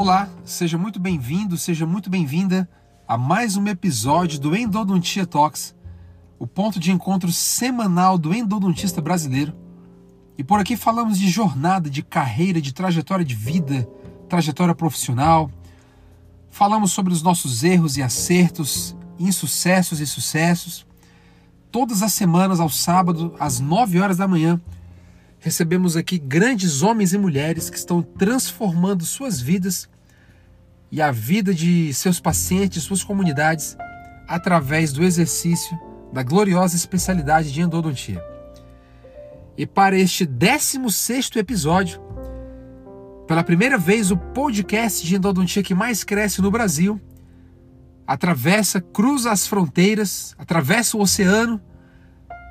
Olá, seja muito bem-vindo, seja muito bem-vinda a mais um episódio do Endodontia Talks, o ponto de encontro semanal do endodontista brasileiro. E por aqui falamos de jornada, de carreira, de trajetória de vida, trajetória profissional. Falamos sobre os nossos erros e acertos, insucessos e sucessos. Todas as semanas, ao sábado, às 9 horas da manhã, recebemos aqui grandes homens e mulheres que estão transformando suas vidas e a vida de seus pacientes, suas comunidades, através do exercício da gloriosa especialidade de endodontia. E para este 16 episódio, pela primeira vez o podcast de endodontia que mais cresce no Brasil, atravessa, cruza as fronteiras, atravessa o oceano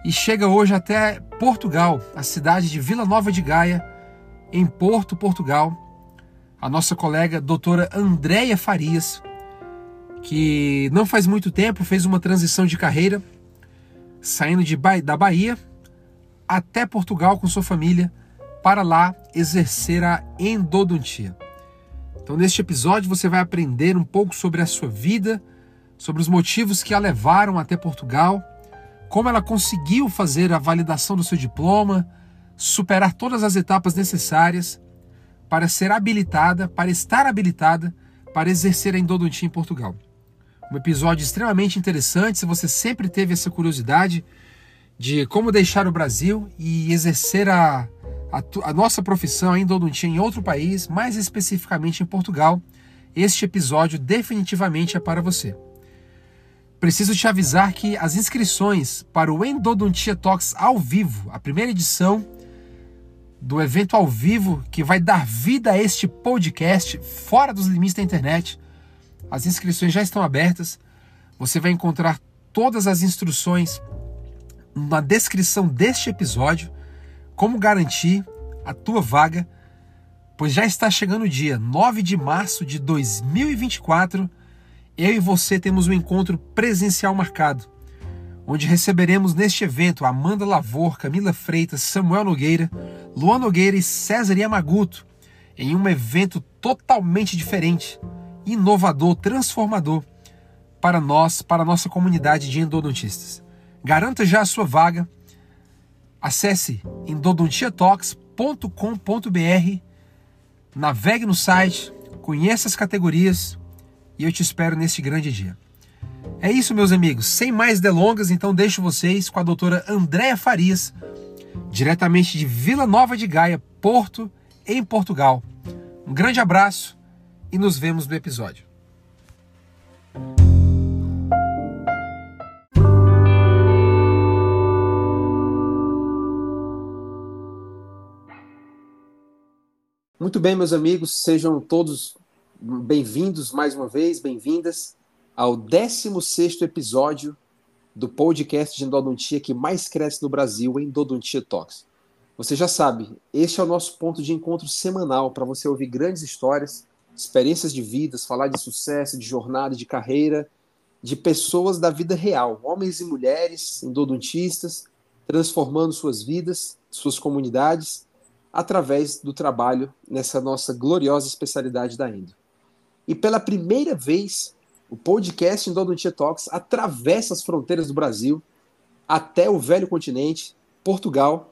e chega hoje até Portugal, a cidade de Vila Nova de Gaia, em Porto, Portugal. A nossa colega doutora Andréia Farias, que não faz muito tempo fez uma transição de carreira, saindo de ba da Bahia até Portugal com sua família, para lá exercer a endodontia. Então, neste episódio, você vai aprender um pouco sobre a sua vida, sobre os motivos que a levaram até Portugal como ela conseguiu fazer a validação do seu diploma, superar todas as etapas necessárias para ser habilitada, para estar habilitada para exercer a endodontia em Portugal. Um episódio extremamente interessante, se você sempre teve essa curiosidade de como deixar o Brasil e exercer a, a, a nossa profissão, a endodontia, em outro país, mais especificamente em Portugal, este episódio definitivamente é para você. Preciso te avisar que as inscrições para o Endodontia Talks ao vivo, a primeira edição do evento ao vivo que vai dar vida a este podcast fora dos limites da internet, as inscrições já estão abertas. Você vai encontrar todas as instruções na descrição deste episódio, como garantir a tua vaga, pois já está chegando o dia 9 de março de 2024 eu e você temos um encontro presencial marcado, onde receberemos neste evento Amanda Lavor, Camila Freitas, Samuel Nogueira, Luan Nogueira e César Yamaguto, em um evento totalmente diferente, inovador, transformador para nós, para a nossa comunidade de endodontistas. Garanta já a sua vaga. Acesse endodontiatalks.com.br, navegue no site, conheça as categorias e eu te espero neste grande dia. É isso, meus amigos. Sem mais delongas, então deixo vocês com a doutora Andréa Farias, diretamente de Vila Nova de Gaia, Porto, em Portugal. Um grande abraço e nos vemos no episódio. Muito bem, meus amigos, sejam todos Bem-vindos mais uma vez, bem-vindas ao 16 episódio do podcast de endodontia que mais cresce no Brasil, Endodontia Talks. Você já sabe, este é o nosso ponto de encontro semanal para você ouvir grandes histórias, experiências de vidas, falar de sucesso, de jornada, de carreira, de pessoas da vida real, homens e mulheres endodontistas, transformando suas vidas, suas comunidades, através do trabalho nessa nossa gloriosa especialidade da endo. E pela primeira vez, o podcast Endodontia Talks atravessa as fronteiras do Brasil até o velho continente, Portugal,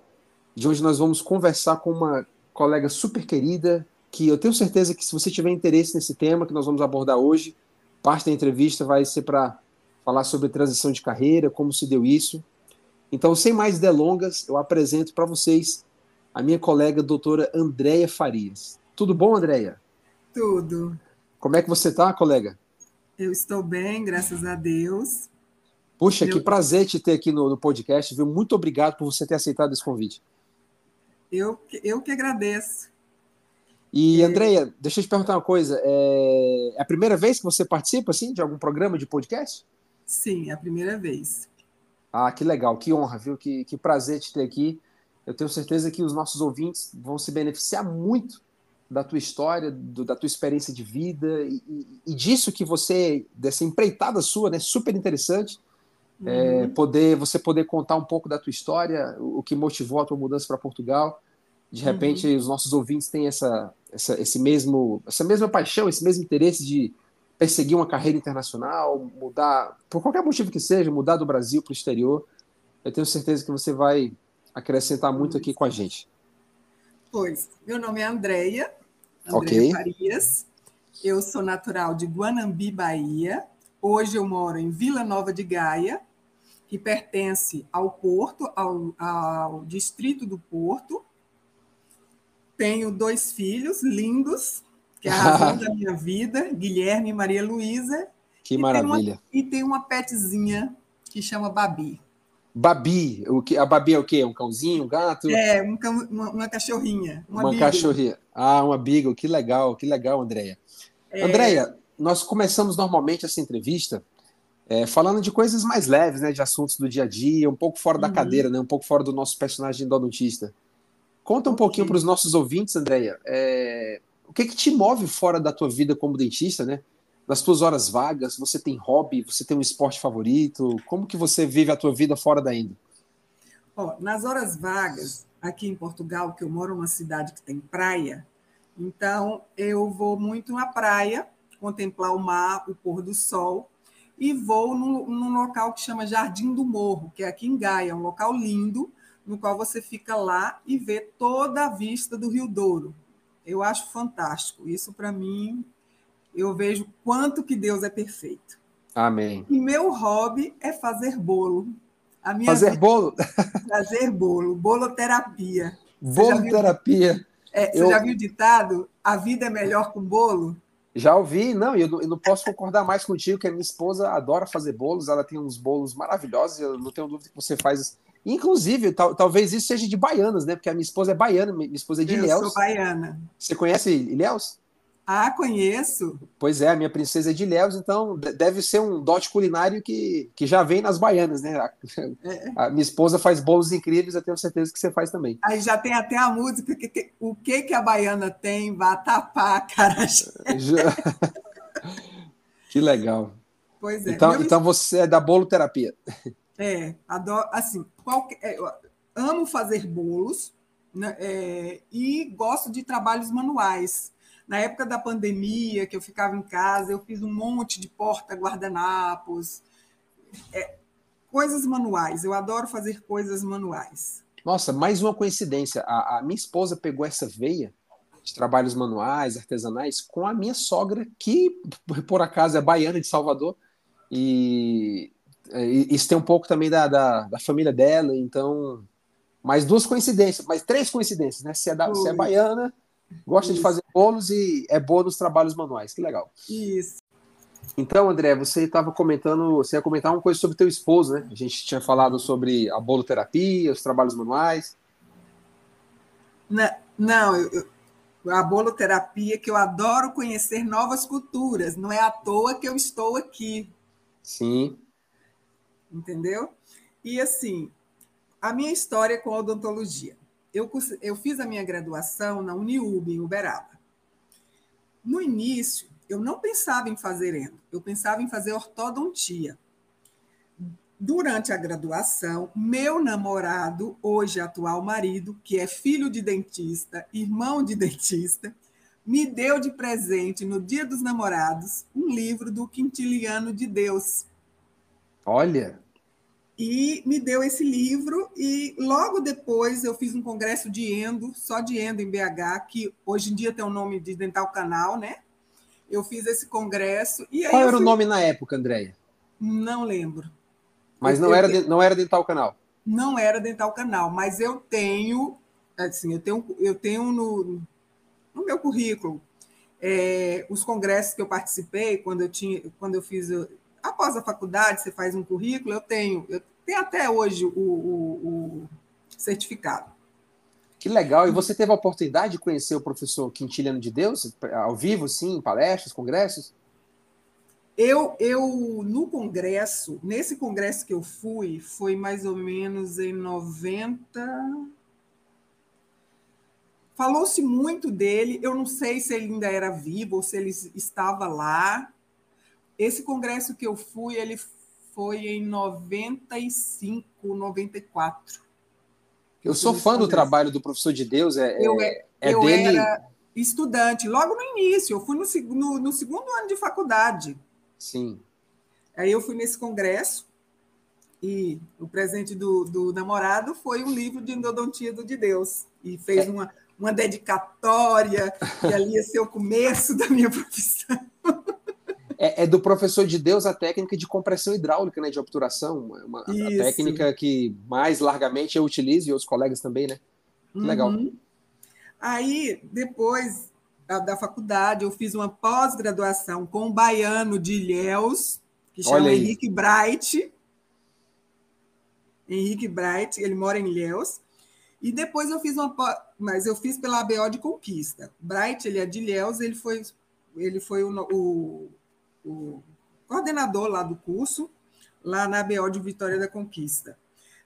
de onde nós vamos conversar com uma colega super querida, que eu tenho certeza que se você tiver interesse nesse tema que nós vamos abordar hoje, parte da entrevista vai ser para falar sobre transição de carreira, como se deu isso. Então, sem mais delongas, eu apresento para vocês a minha colega doutora Andréia Farias. Tudo bom, Andréia? Tudo. Como é que você está, colega? Eu estou bem, graças a Deus. Puxa, eu... que prazer te ter aqui no, no, podcast, viu? Muito obrigado por você ter aceitado esse convite. Eu, eu que agradeço. E, é... Andreia, deixa eu te perguntar uma coisa. É... é a primeira vez que você participa, assim, de algum programa de podcast? Sim, é a primeira vez. Ah, que legal, que honra, viu? Que, que prazer te ter aqui. Eu tenho certeza que os nossos ouvintes vão se beneficiar muito da tua história, do, da tua experiência de vida e, e, disso que você, dessa empreitada sua, né, super interessante, é, uhum. é, poder você poder contar um pouco da tua história, o, o que motivou a tua mudança para Portugal. De repente, uhum. os nossos ouvintes têm essa, essa, esse mesmo, essa mesma paixão, esse mesmo interesse de perseguir uma carreira internacional, mudar, por qualquer motivo que seja, mudar do Brasil para o exterior. Eu tenho certeza que você vai acrescentar muito aqui com a gente. Pois, meu nome é Andréia, Andréia okay. Farias. Eu sou natural de Guanambi, Bahia. Hoje eu moro em Vila Nova de Gaia, que pertence ao Porto, ao, ao distrito do Porto. Tenho dois filhos lindos, que é a razão da minha vida, Guilherme e Maria Luísa. Que e maravilha. Tem uma, e tem uma petzinha que chama Babi. Babi, o que, a Babi é o quê? Um cãozinho, um gato? É, um cão, uma, uma, cachorrinha. Uma, uma cachorrinha. Ah, uma beagle, que legal, que legal, Andréia. É... Andréia, nós começamos normalmente essa entrevista é, falando de coisas mais leves, né, de assuntos do dia a dia, um pouco fora da uhum. cadeira, né, um pouco fora do nosso personagem endodontista. Conta um okay. pouquinho para os nossos ouvintes, Andréia, é, o que, que te move fora da tua vida como dentista, né? Nas tuas horas vagas, você tem hobby, você tem um esporte favorito? Como que você vive a tua vida fora da? Oh, nas horas vagas, aqui em Portugal, que eu moro numa cidade que tem praia, então eu vou muito à praia, contemplar o mar, o pôr do sol, e vou num local que chama Jardim do Morro, que é aqui em Gaia, um local lindo, no qual você fica lá e vê toda a vista do Rio Douro. Eu acho fantástico. Isso, para mim, eu vejo quanto que Deus é perfeito. Amém. E meu hobby é fazer bolo. fazer vida, bolo? Fazer bolo, boloterapia. Boloterapia. É, você eu... já viu o ditado? A vida é melhor com bolo? Já ouvi, não, e eu, eu, não posso concordar mais contigo, que a minha esposa adora fazer bolos, ela tem uns bolos maravilhosos, eu não tenho dúvida que você faz. Inclusive, tal, talvez isso seja de baianas, né? Porque a minha esposa é baiana, minha esposa é de eu Ilhéus. Eu sou baiana. Você conhece Ilhéus? Ah, conheço. Pois é, a minha princesa é de Ilhéus, então deve ser um dote culinário que, que já vem nas baianas, né? A, é. a minha esposa faz bolos incríveis, eu tenho certeza que você faz também. Aí já tem até a música, que, que o que, que a baiana tem, vatapá, cara. que legal. Pois é. Então, então você é da bolo terapia. É, adoro, assim, qualquer, é, amo fazer bolos né, é, e gosto de trabalhos manuais. Na época da pandemia, que eu ficava em casa, eu fiz um monte de porta-guardanapos, é, coisas manuais. Eu adoro fazer coisas manuais. Nossa, mais uma coincidência. A, a, minha esposa pegou essa veia de trabalhos manuais, artesanais, com a minha sogra, que por acaso é baiana de Salvador. E, e isso tem um pouco também da, da, da, família dela. Então, mais duas coincidências, mais três coincidências, né? Se é, da, se é baiana, Gosta Isso. de fazer bolos e é boa nos trabalhos manuais. Que legal. Isso. Então, André, você estava comentando, você ia comentar uma coisa sobre teu esposo, né? A gente tinha falado sobre a boloterapia, os trabalhos manuais. Não, eu, a boloterapia que eu adoro conhecer novas culturas. Não é à toa que eu estou aqui. Sim. Entendeu? E assim, a minha história com a odontologia eu, eu fiz a minha graduação na Uniub, em Uberaba. No início, eu não pensava em fazer endo, eu pensava em fazer ortodontia. Durante a graduação, meu namorado, hoje atual marido, que é filho de dentista, irmão de dentista, me deu de presente no Dia dos Namorados um livro do Quintiliano de Deus. Olha! E me deu esse livro e logo depois eu fiz um congresso de endo, só de endo em BH, que hoje em dia tem o nome de Dental Canal, né? Eu fiz esse congresso e Qual era fui... o nome na época, Andréia? Não lembro. Mas não eu, era não era Dental Canal. Não era Dental Canal, mas eu tenho assim, eu tenho eu tenho no, no meu currículo é, os congressos que eu participei quando eu tinha quando eu fiz após a faculdade, você faz um currículo, eu tenho, eu tenho até hoje o, o, o certificado. Que legal! E você teve a oportunidade de conhecer o professor Quintiliano de Deus, ao vivo, sim, em palestras, congressos? Eu, eu, no congresso, nesse congresso que eu fui, foi mais ou menos em 90. Falou-se muito dele, eu não sei se ele ainda era vivo ou se ele estava lá, esse congresso que eu fui, ele foi em 95, 94. Eu sou fã do trabalho do professor de Deus. É, eu é, é eu dele... era estudante, logo no início. Eu fui no, no, no segundo ano de faculdade. Sim. Aí eu fui nesse congresso e o presente do, do namorado foi um livro de endodontia do de Deus. E fez é. uma, uma dedicatória, e ali ia ser o começo da minha profissão. É, é, do professor de Deus a técnica de compressão hidráulica, né, de obturação, uma, a técnica que mais largamente eu utilizo e os colegas também, né? Uhum. Legal. Aí, depois da faculdade, eu fiz uma pós-graduação com um baiano de Ilhéus, que chama Henrique Bright. Henrique Bright, ele mora em Ilhéus. E depois eu fiz uma, mas eu fiz pela ABO de Conquista. Bright, ele é de Ilhéus, ele foi, ele foi o, o, o coordenador lá do curso, lá na ABO de Vitória da Conquista.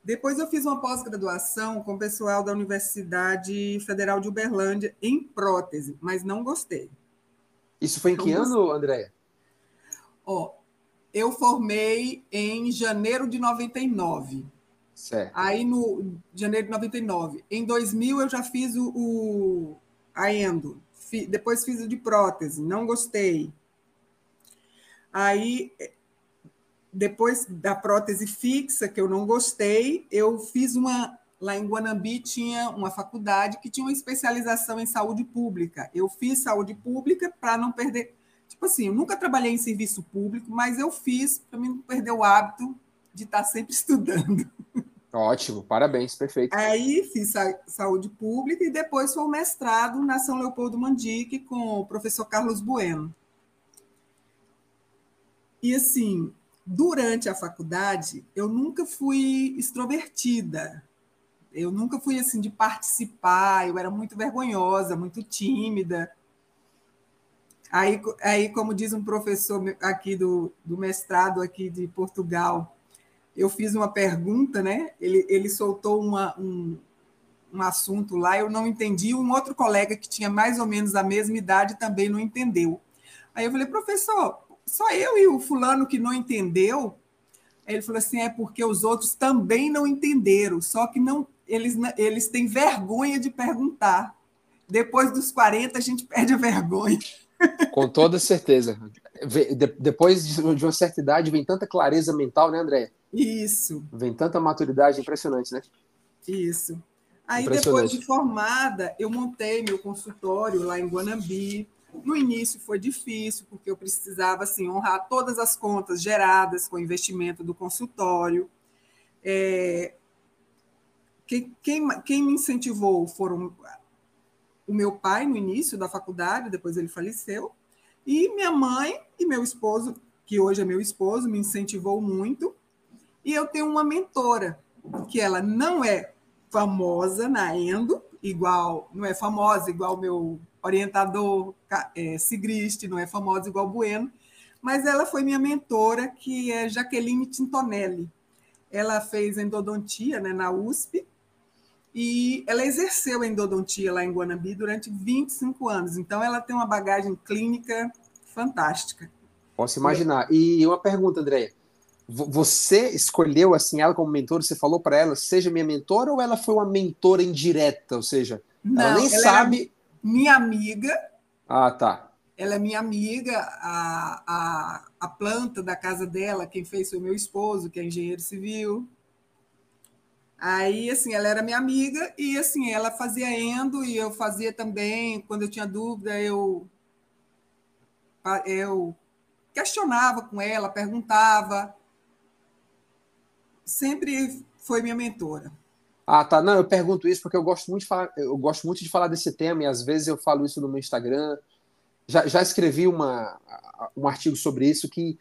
Depois eu fiz uma pós-graduação com o pessoal da Universidade Federal de Uberlândia em prótese, mas não gostei. Isso foi em que ano, Andréia? Ó, eu formei em janeiro de 99. Certo. Aí, no janeiro de 99. Em 2000, eu já fiz o, o a endo. depois fiz o de prótese, não gostei. Aí, depois da prótese fixa, que eu não gostei, eu fiz uma. Lá em Guanambi tinha uma faculdade que tinha uma especialização em saúde pública. Eu fiz saúde pública para não perder. Tipo assim, eu nunca trabalhei em serviço público, mas eu fiz para não perder o hábito de estar sempre estudando. Ótimo, parabéns, perfeito. Aí fiz saúde pública e depois foi o mestrado na São Leopoldo Mandique com o professor Carlos Bueno. E assim, durante a faculdade, eu nunca fui extrovertida. Eu nunca fui assim de participar, eu era muito vergonhosa, muito tímida. Aí, aí como diz um professor aqui do, do mestrado aqui de Portugal, eu fiz uma pergunta, né? Ele, ele soltou uma, um, um assunto lá, eu não entendi. Um outro colega que tinha mais ou menos a mesma idade também não entendeu. Aí eu falei, professor, só eu e o fulano que não entendeu. Ele falou assim: é porque os outros também não entenderam, só que não eles, eles têm vergonha de perguntar. Depois dos 40, a gente perde a vergonha. Com toda certeza. Depois de uma certa idade, vem tanta clareza mental, né, André? Isso. Vem tanta maturidade impressionante, né? Isso. Aí, depois de formada, eu montei meu consultório lá em Guanambi. No início foi difícil, porque eu precisava assim, honrar todas as contas geradas com o investimento do consultório. É... Quem, quem, quem me incentivou foram o meu pai no início da faculdade, depois ele faleceu, e minha mãe e meu esposo, que hoje é meu esposo, me incentivou muito. E eu tenho uma mentora, que ela não é famosa na Endo, igual, não é famosa igual meu orientador é, Sigrist, não é famosa igual Bueno, mas ela foi minha mentora, que é Jaqueline Tintonelli. Ela fez endodontia né, na USP e ela exerceu endodontia lá em Guanambi durante 25 anos. Então, ela tem uma bagagem clínica fantástica. Posso imaginar. E uma pergunta, Andréia. Você escolheu assim ela como mentora? Você falou para ela, seja minha mentora, ou ela foi uma mentora indireta? Ou seja, Não, ela nem ela sabe. Minha amiga. Ah, tá. Ela é minha amiga, a, a, a planta da casa dela, quem fez foi o meu esposo, que é engenheiro civil. Aí, assim, ela era minha amiga e, assim, ela fazia endo e eu fazia também. Quando eu tinha dúvida, eu, eu questionava com ela, perguntava sempre foi minha mentora. Ah, tá. Não, eu pergunto isso porque eu gosto muito de falar, eu gosto muito de falar desse tema e às vezes eu falo isso no meu Instagram. Já, já escrevi uma, um artigo sobre isso que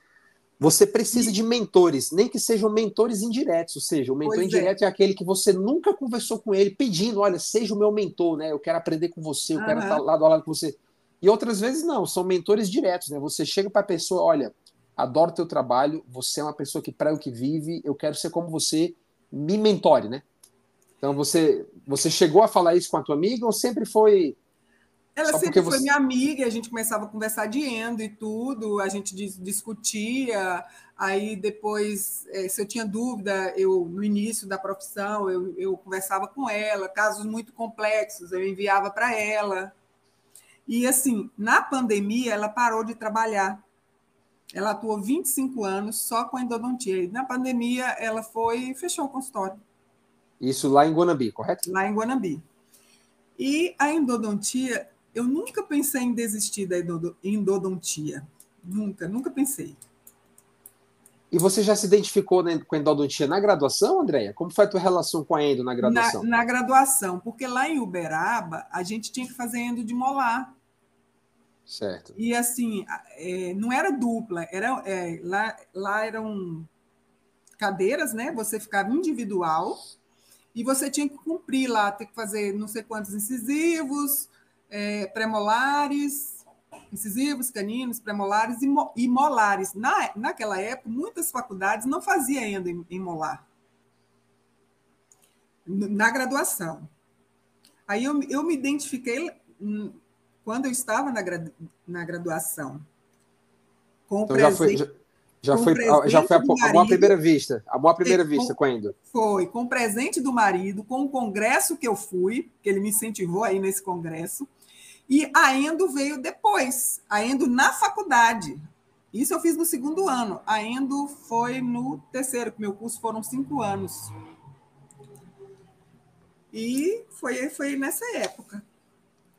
você precisa de mentores, nem que sejam mentores indiretos, ou seja, o mentor pois é. indireto é. é. aquele que você nunca conversou com ele pedindo, olha, seja o meu mentor, né? Eu quero aprender com você, eu uhum. quero estar lado a lado com você. E outras vezes não, são mentores diretos, né? Você chega para a pessoa, olha, adoro teu trabalho, você é uma pessoa que prega o que vive, eu quero ser como você, me mentore, né? Então você você chegou a falar isso com a tua amiga ou sempre foi Ela Só sempre foi você... minha amiga, a gente começava a conversar de endo e tudo, a gente discutia, aí depois, eh, se eu tinha dúvida, eu no início da profissão, eu, eu conversava com ela, casos muito complexos, eu enviava para ela. E assim, na pandemia, ela parou de trabalhar. Ela atuou 25 anos só com endodontia. E na pandemia, ela foi e fechou o consultório. Isso lá em Guanambi, correto? Lá em Guanambi. E a endodontia, eu nunca pensei em desistir da endodontia. Nunca, nunca pensei. E você já se identificou com a endodontia na graduação, Andréia? Como foi a tua relação com a endo na graduação? Na, na, graduação, porque lá em Uberaba a gente tinha que fazer endo de molar. Certo. E assim, é, não era dupla, era, é, lá, lá eram cadeiras, né? Você ficava individual e você tinha que cumprir lá, ter que fazer não sei quantos incisivos, é, premolares, incisivos, caninos, premolares e, mo, e molares. Na, naquela época, muitas faculdades não faziam ainda em, em molar, na graduação. Aí eu, eu me identifiquei quando eu estava na, na graduação. Com então já foi, já, já foi, já foi a, marido, a primeira vista, a boa primeira vista com, quando? Foi, com o presente do marido, com o congresso que eu fui, que ele me incentivou aí nesse congresso, e a Endo veio depois, a Endo na faculdade. Isso eu fiz no segundo ano, a Endo foi no terceiro, que meu curso foram cinco anos. E foi, foi nessa época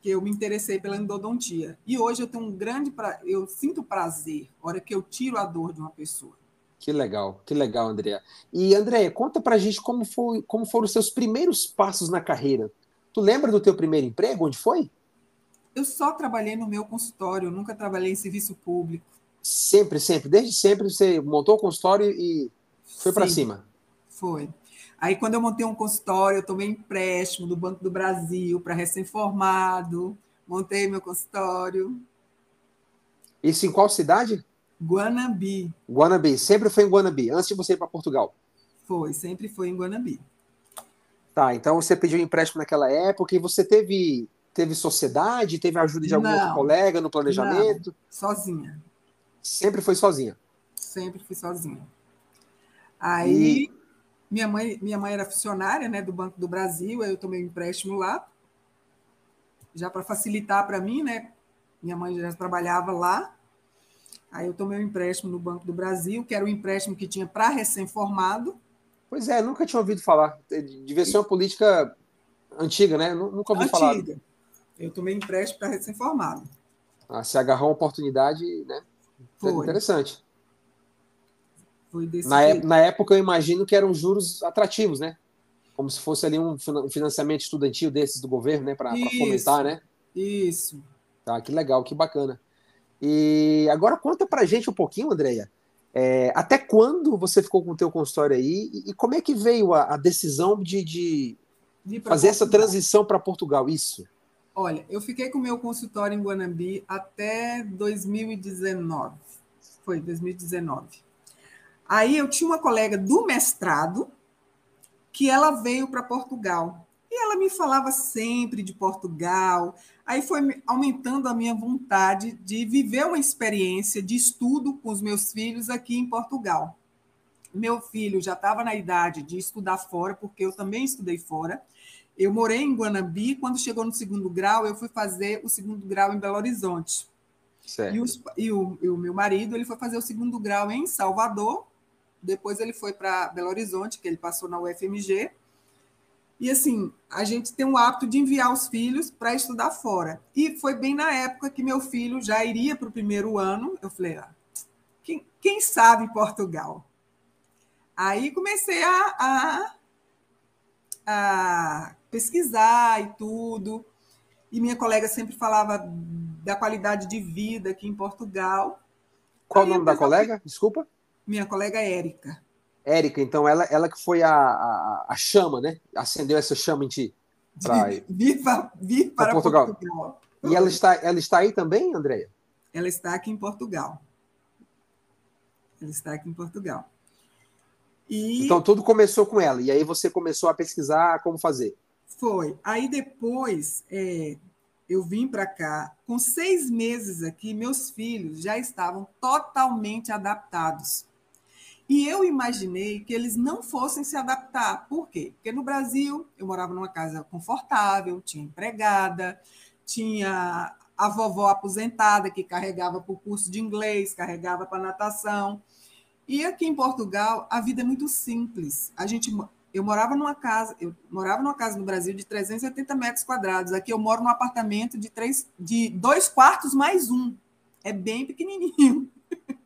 que eu me interessei pela endodontia. E hoje eu tenho um grande pra... eu sinto prazer na hora que eu tiro a dor de uma pessoa. Que legal, que legal, Andréa. E Andréa, conta pra gente como, foi, como foram os seus primeiros passos na carreira. Tu lembra do teu primeiro emprego? Onde foi? Eu só trabalhei no meu consultório, nunca trabalhei em serviço público. Sempre, sempre, desde sempre você montou o consultório e foi para cima. Foi. Aí, quando eu montei um consultório, eu tomei empréstimo do Banco do Brasil para recém-formado, montei meu consultório. Isso em qual cidade? Guanambi. Guanambi, sempre foi em Guanambi, antes de você ir para Portugal? Foi, sempre foi em Guanambi. Tá, então você pediu empréstimo naquela época e você teve, teve sociedade, teve ajuda de algum não, outro colega no planejamento? Não, sozinha. Sempre foi sozinha? Sempre fui sozinha. Aí... E minha mãe, minha mãe era funcionária né, do Banco do Brasil, aí eu tomei um empréstimo lá, já para facilitar para mim, né? Minha mãe já trabalhava lá. Aí eu tomei um empréstimo no Banco do Brasil, que era um empréstimo que tinha para recém-formado. Pois é, nunca tinha ouvido falar. Devia ser uma política antiga, né? Nunca ouvi antiga. falar. Antiga. Eu tomei empréstimo para recém-formado. Ah, se agarrou uma oportunidade, né? Foi. Interessante. Foi desse na, é, na época, eu imagino que eram juros atrativos, né? Como se fosse ali um financiamento estudantil desses do governo, né? Para fomentar, né? Isso. Tá, que legal, que bacana. E agora conta pra gente um pouquinho, Andreia. É, até quando você ficou com o teu consultório aí e, e como é que veio a, a decisão de, de, de fazer Portugal. essa transição para Portugal? Isso. Olha, eu fiquei com o meu consultório em Guanambi até 2019. Foi 2019. Aí eu tinha uma colega do mestrado que ela veio para Portugal. E ela me falava sempre de Portugal. Aí foi aumentando a minha vontade de viver uma experiência de estudo com os meus filhos aqui em Portugal. Meu filho já estava na idade de estudar fora, porque eu também estudei fora. Eu morei em Guanambi, quando chegou no segundo grau, eu fui fazer o segundo grau em Belo Horizonte. E, os, e, o, e o meu marido ele foi fazer o segundo grau em Salvador, depois ele foi para Belo Horizonte, que ele passou na UFMG. E assim, a gente tem o hábito de enviar os filhos para estudar fora. E foi bem na época que meu filho já iria para o primeiro ano. Eu falei, ah, quem, quem sabe Portugal? Aí comecei a, a, a pesquisar e tudo. E minha colega sempre falava da qualidade de vida aqui em Portugal. Qual o nome da colega? Desculpa. Minha colega Érica. Érica, então ela, ela que foi a, a, a, chama, né? Acendeu essa chama em ti. Pra vir, vir para Portugal. Portugal. E ela está, ela está aí também, Andréia? Ela está aqui em Portugal. Ela está aqui em Portugal. E... Então tudo começou com ela. E aí você começou a pesquisar como fazer. Foi. Aí depois é, eu vim para cá, com seis meses aqui, meus filhos já estavam totalmente adaptados. E eu imaginei que eles não fossem se adaptar. Por quê? Porque no Brasil eu morava numa casa confortável, tinha empregada, tinha a vovó aposentada que carregava para o curso de inglês, carregava para natação. E aqui em Portugal a vida é muito simples. A gente eu morava numa casa, eu morava numa casa no Brasil de 380 metros quadrados. Aqui eu moro num apartamento de três, de dois quartos mais um. É bem pequenininho.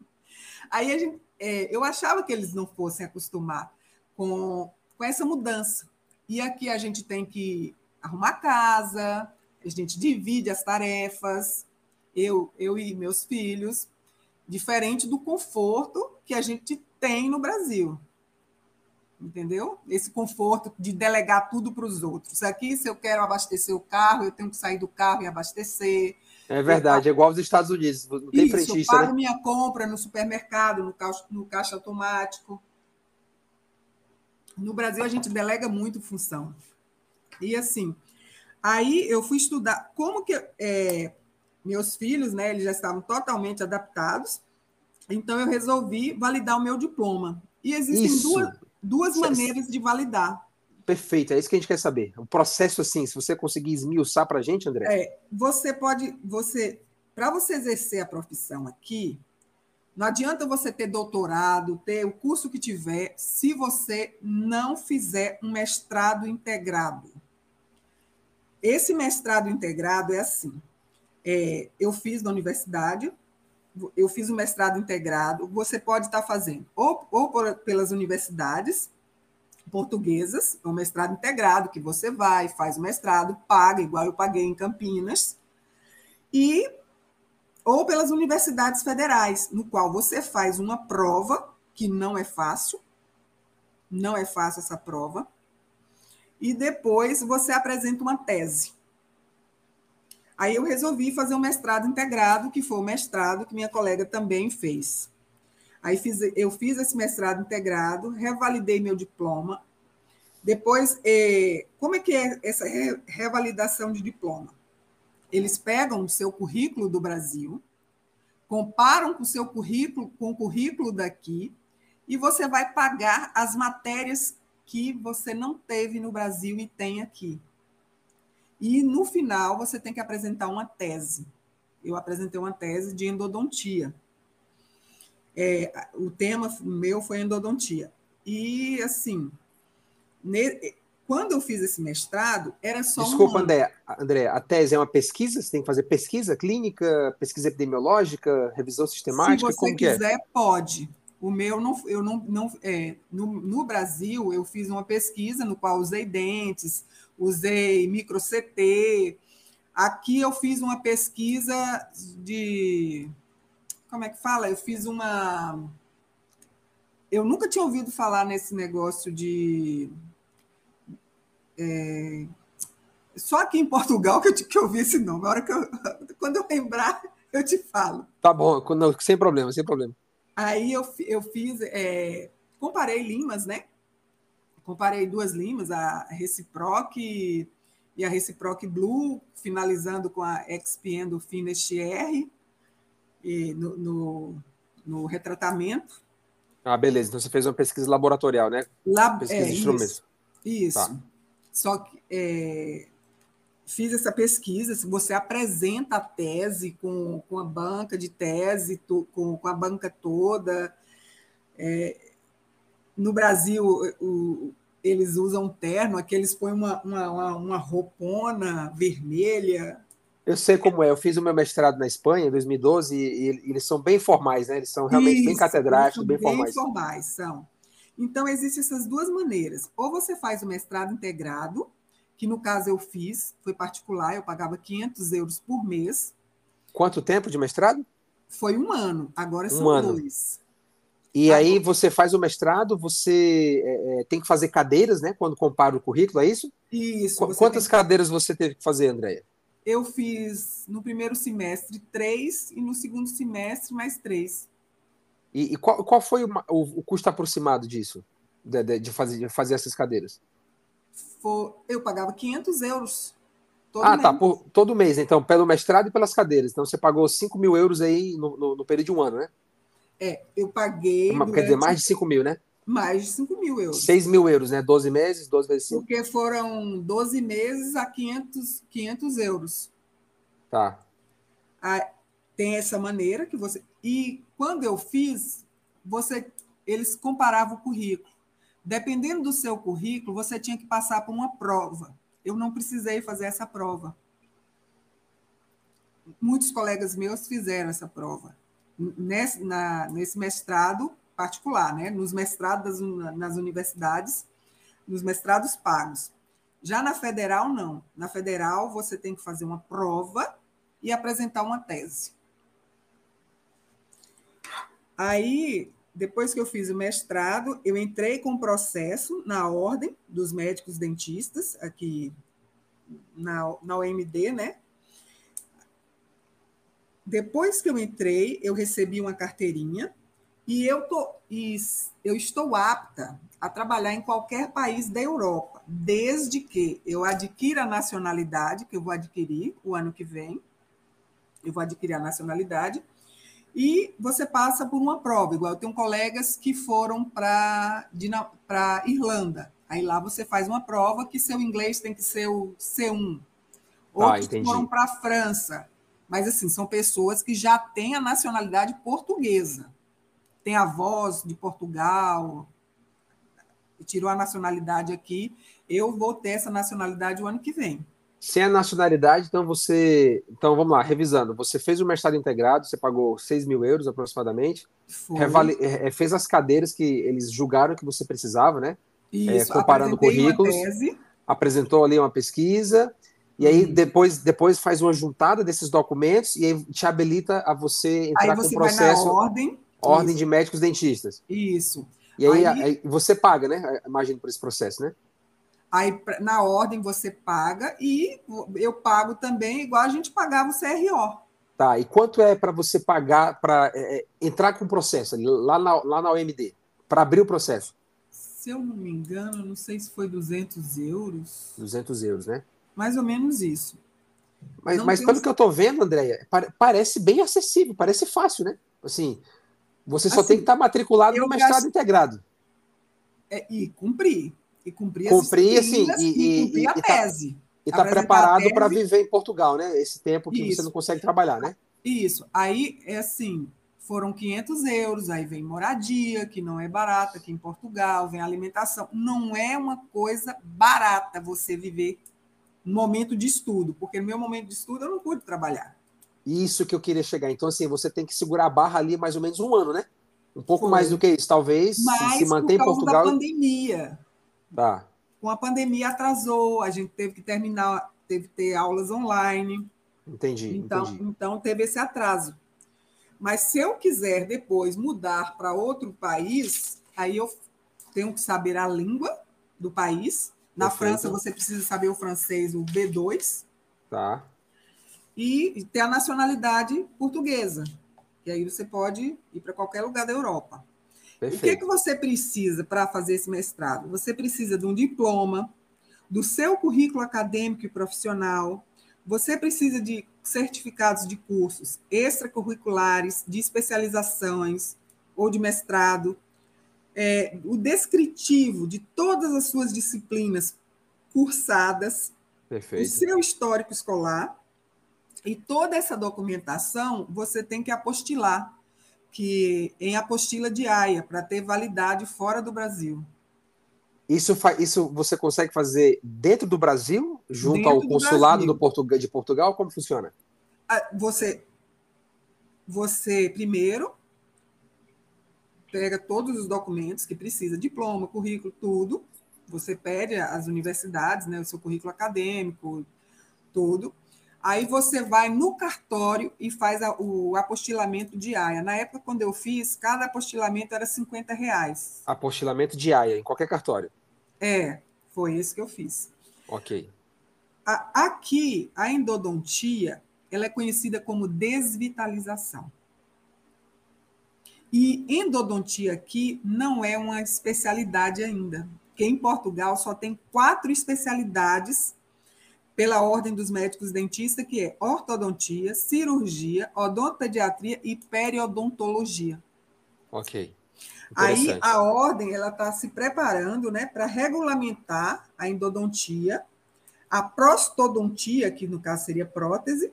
Aí a gente, é, eu achava que eles não fossem acostumar com, com essa mudança. E aqui a gente tem que arrumar casa, a gente divide as tarefas, eu, eu e meus filhos, diferente do conforto que a gente tem no Brasil entendeu? Esse conforto de delegar tudo para os outros. Aqui, se eu quero abastecer o carro, eu tenho que sair do carro e abastecer. É verdade, é igual aos Estados Unidos, não tem Isso, frentista. Eu pago né? minha compra no supermercado, no caixa, no caixa automático. No Brasil, a gente delega muito função. E assim, aí eu fui estudar como que é, meus filhos, né, eles já estavam totalmente adaptados, então eu resolvi validar o meu diploma. E existem Isso. duas, duas maneiras de validar. Perfeito, é isso que a gente quer saber. O processo, assim, se você conseguir esmiuçar para a gente, André. É, você pode, você, para você exercer a profissão aqui, não adianta você ter doutorado, ter o curso que tiver, se você não fizer um mestrado integrado. Esse mestrado integrado é assim. É, eu fiz na universidade, eu fiz um mestrado integrado, você pode estar fazendo ou, ou por, pelas universidades portuguesas, é um mestrado integrado, que você vai, faz o mestrado, paga, igual eu paguei em Campinas, e ou pelas universidades federais, no qual você faz uma prova, que não é fácil, não é fácil essa prova, e depois você apresenta uma tese. Aí eu resolvi fazer um mestrado integrado, que foi o mestrado que minha colega também fez. Aí fiz, eu fiz esse mestrado integrado, revalidei meu diploma. Depois, eh, como é que é essa revalidação de diploma? Eles pegam o seu currículo do Brasil, comparam com o seu currículo com o currículo daqui, e você vai pagar as matérias que você não teve no Brasil e tem aqui. E no final você tem que apresentar uma tese. Eu apresentei uma tese de endodontia. É, o tema meu foi endodontia. E assim, ne, quando eu fiz esse mestrado, era só. Desculpa, um André, André, a tese é uma pesquisa? Você tem que fazer pesquisa clínica, pesquisa epidemiológica, revisão sistemática? Se você quiser, é? pode. O meu, não, eu não. não é, no, no Brasil, eu fiz uma pesquisa no qual usei dentes, usei micro CT. Aqui eu fiz uma pesquisa de. Como é que fala? Eu fiz uma. Eu nunca tinha ouvido falar nesse negócio de. É... Só aqui em Portugal que eu, que eu ouvi esse nome. A hora que eu, quando eu lembrar, eu te falo. Tá bom, sem problema, sem problema. Aí eu, eu fiz, é, comparei limas, né? comparei duas limas, a Reciproc e a Reciproc Blue, finalizando com a XPN do Finish R no, no, no, retratamento. Ah, beleza. Então você fez uma pesquisa laboratorial, né? Lab... Pesquisa é, de instrumentos. Isso. Tá. Só que é, fiz essa pesquisa, se você apresenta a tese com, com a banca de tese, com, com a banca toda, é, no Brasil, o, eles usam terno, aqui eles põem uma, uma, uma roupona vermelha. Eu sei como é. Eu fiz o meu mestrado na Espanha em 2012 e, e eles são bem formais, né? Eles são realmente Isso, bem catedráticos, bem, bem formais. Bem formais, são. Então, existem essas duas maneiras. Ou você faz o mestrado integrado, que no caso eu fiz, foi particular, eu pagava 500 euros por mês. Quanto tempo de mestrado? Foi um ano, agora um são ano. dois. E aí você faz o mestrado, você é, é, tem que fazer cadeiras, né? Quando compara o currículo, é isso? Isso. Qu quantas cadeiras você teve que fazer, Andréia? Eu fiz no primeiro semestre três e no segundo semestre mais três. E, e qual, qual, foi o, o, o, custo aproximado disso, de, de, de, fazer, de fazer essas cadeiras? For, eu pagava 500 euros. todo ah, mês. tá, por, todo mês, então, pelo mestrado e pelas cadeiras. Então você pagou 5 mil euros aí no, no, no período de um ano, né? É, eu paguei. Quer dizer, mais de 5 mil, né? Mais de 5 mil euros. 6 mil euros, né? 12 meses, 12 vezes 5. Porque foram 12 meses a 500, 500 euros. Tá. Ah, tem essa maneira que você. E quando eu fiz, você, eles comparavam o currículo. Dependendo do seu currículo, você tinha que passar por uma prova. Eu não precisei fazer essa prova. Muitos colegas meus fizeram essa prova. Nesse, na, nesse mestrado particular, né? nos mestrados nas universidades, nos mestrados pagos. Já na federal, não. Na federal, você tem que fazer uma prova e apresentar uma tese. Aí, depois que eu fiz o mestrado, eu entrei com o processo na ordem dos médicos dentistas, aqui na, na OMD, né? Depois que eu entrei, eu recebi uma carteirinha e eu, tô, e eu estou apta a trabalhar em qualquer país da Europa, desde que eu adquira a nacionalidade, que eu vou adquirir o ano que vem, eu vou adquirir a nacionalidade, e você passa por uma prova. Igual eu tenho colegas que foram para Irlanda. Aí lá você faz uma prova que seu inglês tem que ser o C1. Ah, Outros ah, foram para a França. Mas, assim, são pessoas que já têm a nacionalidade portuguesa. Tem avós de Portugal, tirou a nacionalidade aqui. Eu vou ter essa nacionalidade o ano que vem. Sem a nacionalidade, então você. Então vamos lá, revisando. Você fez o mestrado integrado, você pagou 6 mil euros aproximadamente. Revali... É, é, fez as cadeiras que eles julgaram que você precisava, né? Isso, é, comparando currículos. Apresentou ali uma pesquisa. E aí depois, depois faz uma juntada desses documentos e aí te habilita a você entrar aí você com o processo. Vai na ordem. Ordem isso. de médicos dentistas. Isso. E aí, aí, aí, você paga, né? Imagino por esse processo, né? Aí, na ordem, você paga e eu pago também, igual a gente pagava o CRO. Tá, e quanto é para você pagar, para é, é, entrar com o processo, lá na, lá na OMD, para abrir o processo? Se eu não me engano, não sei se foi 200 euros. 200 euros, né? Mais ou menos isso. Mas, mas pelo que eu estou vendo, Andréia, parece bem acessível, parece fácil, né? Assim, você só assim, tem que estar tá matriculado no mestrado gasto... integrado. É, e cumprir e cumprir, cumprir assim, e, e, cumprir e, a tese. Tá, e está preparado para viver em Portugal, né? Esse tempo que Isso. você não consegue trabalhar, né? Isso. Aí é assim, foram 500 euros, aí vem moradia, que não é barata aqui em Portugal, vem alimentação. Não é uma coisa barata você viver um momento de estudo, porque no meu momento de estudo eu não pude trabalhar. Isso que eu queria chegar. Então, assim, você tem que segurar a barra ali mais ou menos um ano, né? Um pouco mais do que isso, talvez. Mas se mantém por causa em Portugal. da pandemia. Tá. Com a pandemia atrasou, a gente teve que terminar, teve que ter aulas online. Entendi. Então, entendi. então teve esse atraso. Mas se eu quiser depois mudar para outro país, aí eu tenho que saber a língua do país. Na Perfeito. França, você precisa saber o francês, o B2. Tá. E ter a nacionalidade portuguesa. E aí você pode ir para qualquer lugar da Europa. Perfeito. O que, é que você precisa para fazer esse mestrado? Você precisa de um diploma, do seu currículo acadêmico e profissional, você precisa de certificados de cursos extracurriculares, de especializações ou de mestrado, é, o descritivo de todas as suas disciplinas cursadas, Perfeito. o seu histórico escolar, e toda essa documentação você tem que apostilar que em apostila de AIA para ter validade fora do Brasil. Isso, isso você consegue fazer dentro do Brasil, junto dentro ao consulado do Portugal, de Portugal? Como funciona? Ah, você, você primeiro pega todos os documentos que precisa, diploma, currículo, tudo. Você pede às universidades, né, o seu currículo acadêmico, tudo. Aí você vai no cartório e faz a, o apostilamento de AIA. Na época, quando eu fiz, cada apostilamento era 50 reais. Apostilamento de AIA, em qualquer cartório? É, foi esse que eu fiz. Ok. A, aqui, a endodontia, ela é conhecida como desvitalização. E endodontia aqui não é uma especialidade ainda, porque em Portugal só tem quatro especialidades pela Ordem dos Médicos Dentistas, que é ortodontia, cirurgia, odontopediatria e periodontologia. Ok. Aí a ordem ela está se preparando né, para regulamentar a endodontia, a prostodontia, que no caso seria prótese,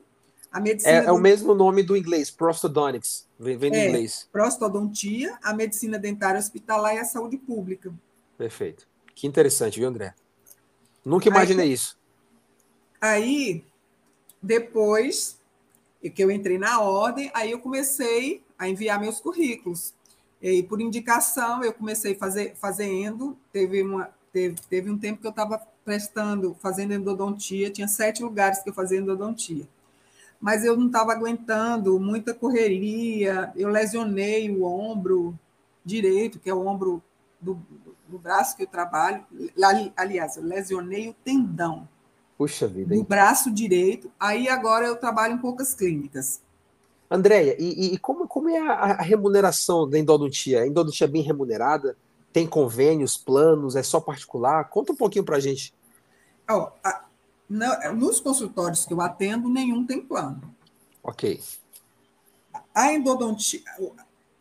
a medicina. É, é o mesmo nome do inglês, prostodontics, vem, vem do é, inglês. Prostodontia, a medicina dentária hospitalar e a saúde pública. Perfeito. Que interessante, viu, André? Nunca imaginei aí, isso. Aí, depois que eu entrei na ordem, aí eu comecei a enviar meus currículos. E por indicação, eu comecei fazer, fazendo, teve, uma, teve, teve um tempo que eu estava prestando, fazendo endodontia, tinha sete lugares que eu fazia endodontia. Mas eu não estava aguentando, muita correria, eu lesionei o ombro direito, que é o ombro do, do braço que eu trabalho. Aliás, eu lesionei o tendão. Puxa vida. Do braço direito. Aí agora eu trabalho em poucas clínicas. Andréia, e, e, como, como é a, a, remuneração da endodontia? A endodontia é bem remunerada? Tem convênios, planos? É só particular? Conta um pouquinho para a gente. Oh, a, nos consultórios que eu atendo, nenhum tem plano. Ok. A endodontia,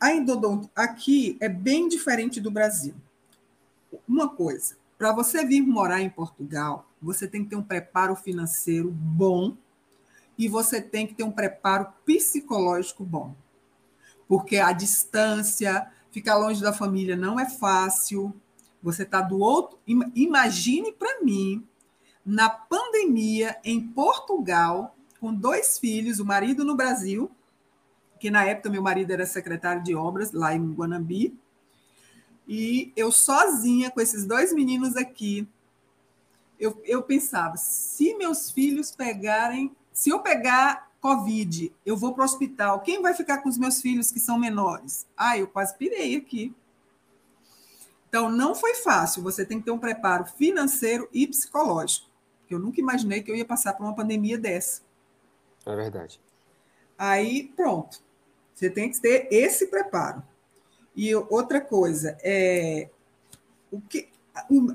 a endodontia aqui é bem diferente do Brasil. Uma coisa, para você vir morar em Portugal, você tem que ter um preparo financeiro bom e você tem que ter um preparo psicológico bom. Porque a distância, ficar longe da família não é fácil. Você está do outro. Imagine para mim, na pandemia, em Portugal, com dois filhos, o marido no Brasil, que na época meu marido era secretário de obras lá em Guanambi, e eu sozinha com esses dois meninos aqui, eu, eu pensava, se meus filhos pegarem se eu pegar Covid, eu vou para o hospital, quem vai ficar com os meus filhos que são menores? Ah, eu quase pirei aqui. Então, não foi fácil, você tem que ter um preparo financeiro e psicológico. Eu nunca imaginei que eu ia passar por uma pandemia dessa. É verdade. Aí, pronto. Você tem que ter esse preparo. E outra coisa, é, o que,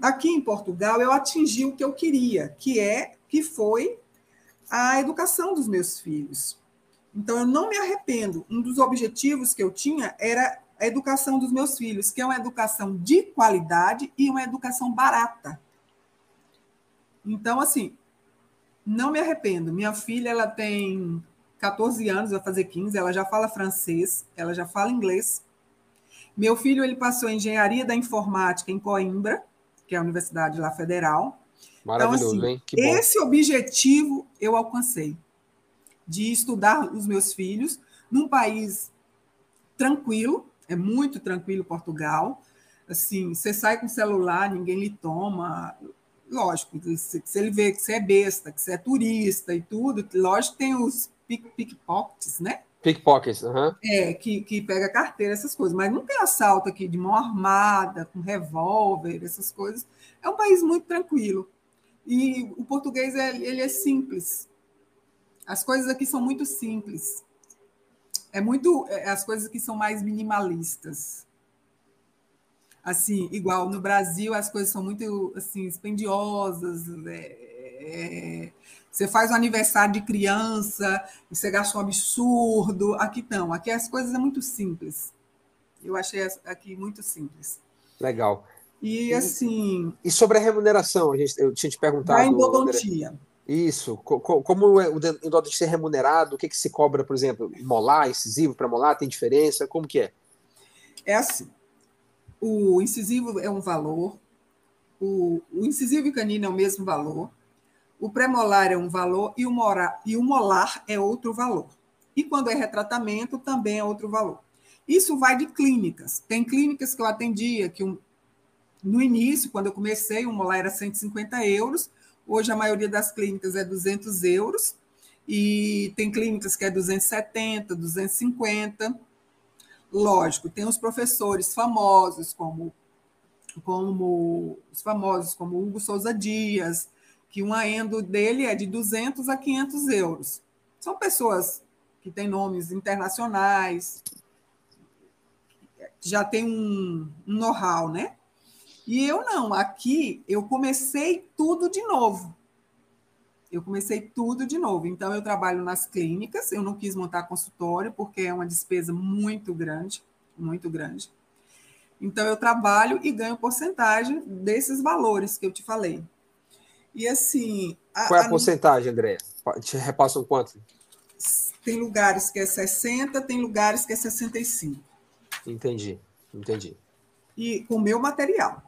aqui em Portugal eu atingi o que eu queria, que é que foi a educação dos meus filhos. Então, eu não me arrependo. Um dos objetivos que eu tinha era a educação dos meus filhos, que é uma educação de qualidade e uma educação barata. Então, assim, não me arrependo. Minha filha, ela tem 14 anos, vai fazer 15, ela já fala francês, ela já fala inglês. Meu filho, ele passou engenharia da informática em Coimbra, que é a universidade lá federal. Maravilhoso, então, assim, hein? Que esse objetivo eu alcancei de estudar os meus filhos num país tranquilo, é muito tranquilo Portugal. Assim, você sai com celular, ninguém lhe toma. Lógico, se, se ele vê que você é besta, que você é turista e tudo, lógico tem os pickpockets, né? Pickpockets, uhum. É, que, que pega carteira, essas coisas. Mas não tem assalto aqui de mão armada, com revólver, essas coisas. É um país muito tranquilo. E o português é, ele é simples. As coisas aqui são muito simples. É muito é, as coisas aqui são mais minimalistas. Assim, igual no Brasil as coisas são muito assim expendiosas. É, é, você faz um aniversário de criança você gasta um absurdo. Aqui não, aqui as coisas é muito simples. Eu achei aqui muito simples. Legal. E assim. E sobre a remuneração, a gente, eu tinha te perguntado. Da endodontia. Isso. Como é o endodontia é remunerado? O que, que se cobra, por exemplo, molar, incisivo para molar? Tem diferença? Como que é? É assim. O incisivo é um valor, o, o incisivo e canino é o mesmo valor, o premolar é um valor e o, e o molar é outro valor. E quando é retratamento, também é outro valor. Isso vai de clínicas. Tem clínicas que eu atendia que um, no início, quando eu comecei, o molar era 150 euros. Hoje, a maioria das clínicas é 200 euros. E tem clínicas que é 270, 250. Lógico, tem os professores famosos, como, como os famosos, como Hugo Souza Dias, que uma endo dele é de 200 a 500 euros. São pessoas que têm nomes internacionais, já tem um, um know-how, né? E eu não, aqui eu comecei tudo de novo. Eu comecei tudo de novo. Então, eu trabalho nas clínicas. Eu não quis montar consultório porque é uma despesa muito grande, muito grande. Então, eu trabalho e ganho porcentagem desses valores que eu te falei. E assim. A, Qual é a, a porcentagem, Andréia? Te repassam quanto? Tem lugares que é 60, tem lugares que é 65. Entendi, entendi. E com o meu material.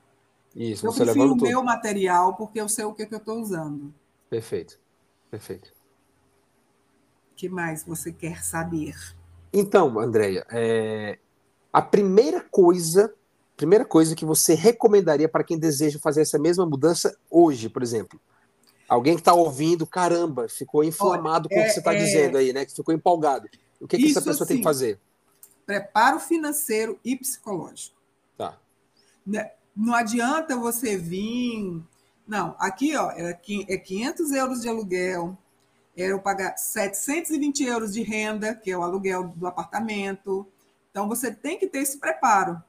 Isso, eu você prefiro o tudo. meu material porque eu sei o que, que eu estou usando. Perfeito, perfeito. O que mais você quer saber? Então, Andréia, é... a primeira coisa, primeira coisa que você recomendaria para quem deseja fazer essa mesma mudança hoje, por exemplo, Alguém que está ouvindo, caramba, ficou inflamado Olha, com o que você está é, dizendo aí, né? Que ficou empolgado. O que, que essa pessoa tem que fazer? Preparo financeiro e psicológico. Tá. Né, não adianta você vir. Não, aqui ó, é 500 euros de aluguel, é eu pagar 720 euros de renda, que é o aluguel do apartamento. Então você tem que ter esse preparo.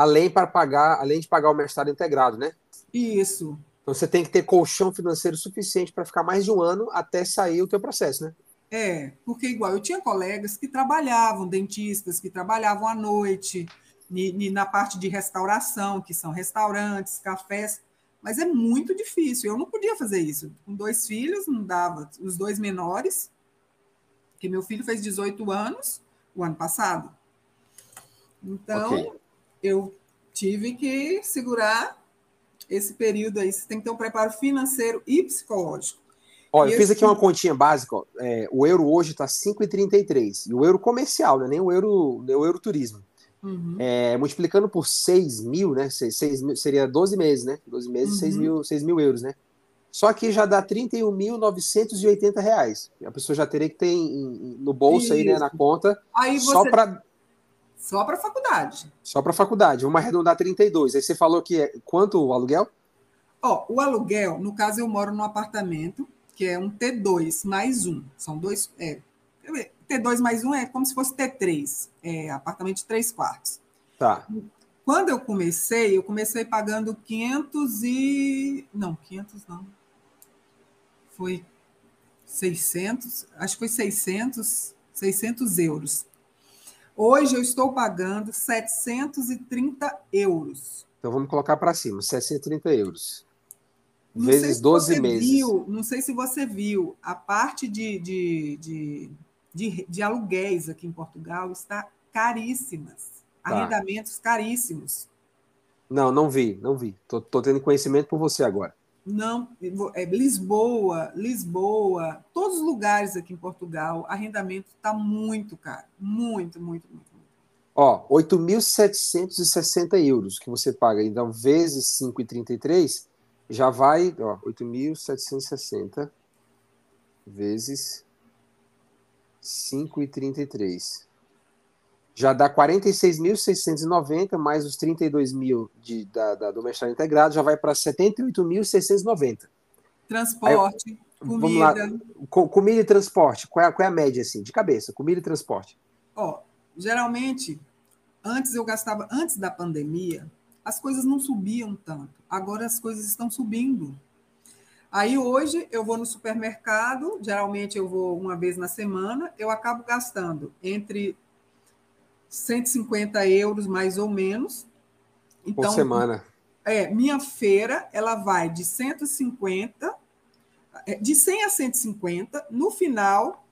Além para pagar, além de pagar o mestrado integrado, né? Isso. Então você tem que ter colchão financeiro suficiente para ficar mais de um ano até sair o teu processo, né? É, porque igual eu tinha colegas que trabalhavam, dentistas que trabalhavam à noite, na parte de restauração, que são restaurantes, cafés, mas é muito difícil. Eu não podia fazer isso. Com dois filhos, não dava. Os dois menores, que meu filho fez 18 anos o ano passado. Então, okay. Eu tive que segurar esse período aí, você tem que ter um preparo financeiro e psicológico. Ó, eu fiz aqui uma continha básica. É, o euro hoje está 5,33. E o euro comercial, né? nem o euro, nem o euro turismo. Uhum. É, multiplicando por 6 mil, né? 6, 6 mil, seria 12 meses, né? 12 meses, uhum. 6, mil, 6 mil euros, né? Só que já dá 31.980 reais. A pessoa já teria que ter em, no bolso Isso. aí, né, na conta, aí você... só para só para faculdade. Só para faculdade. Vamos arredondar 32. Aí você falou que é quanto o aluguel? Ó, o aluguel, no caso, eu moro num apartamento que é um T2 mais um. São dois. É, T2 mais um é como se fosse T3. É apartamento de três quartos. Tá. Quando eu comecei, eu comecei pagando 500 e. Não, 500 não. Foi 600, acho que foi 600, 600 euros. Hoje eu estou pagando 730 euros. Então vamos colocar para cima, 730 euros. Não vezes 12 meses. Viu, não sei se você viu, a parte de, de, de, de, de aluguéis aqui em Portugal está caríssimas. Tá. Arrendamentos caríssimos. Não, não vi, não vi. Estou tendo conhecimento por você agora. Não, é Lisboa, Lisboa, todos os lugares aqui em Portugal, arrendamento está muito caro. Muito, muito, muito. Ó, 8.760 euros que você paga, então, vezes 5,33, já vai, ó, 8.760 vezes 5,33 já dá 46.690, mais os 32 mil de, da, da, do mestrado integrado, já vai para 78.690. Transporte, eu, comida. Com, comida e transporte, qual é, qual é a média, assim, de cabeça? Comida e transporte. Ó, geralmente, antes eu gastava, antes da pandemia, as coisas não subiam tanto. Agora as coisas estão subindo. Aí hoje eu vou no supermercado, geralmente eu vou uma vez na semana, eu acabo gastando entre 150 euros mais ou menos. Então, Por semana. É, minha feira, ela vai de 150, é, de 100 a 150. No final,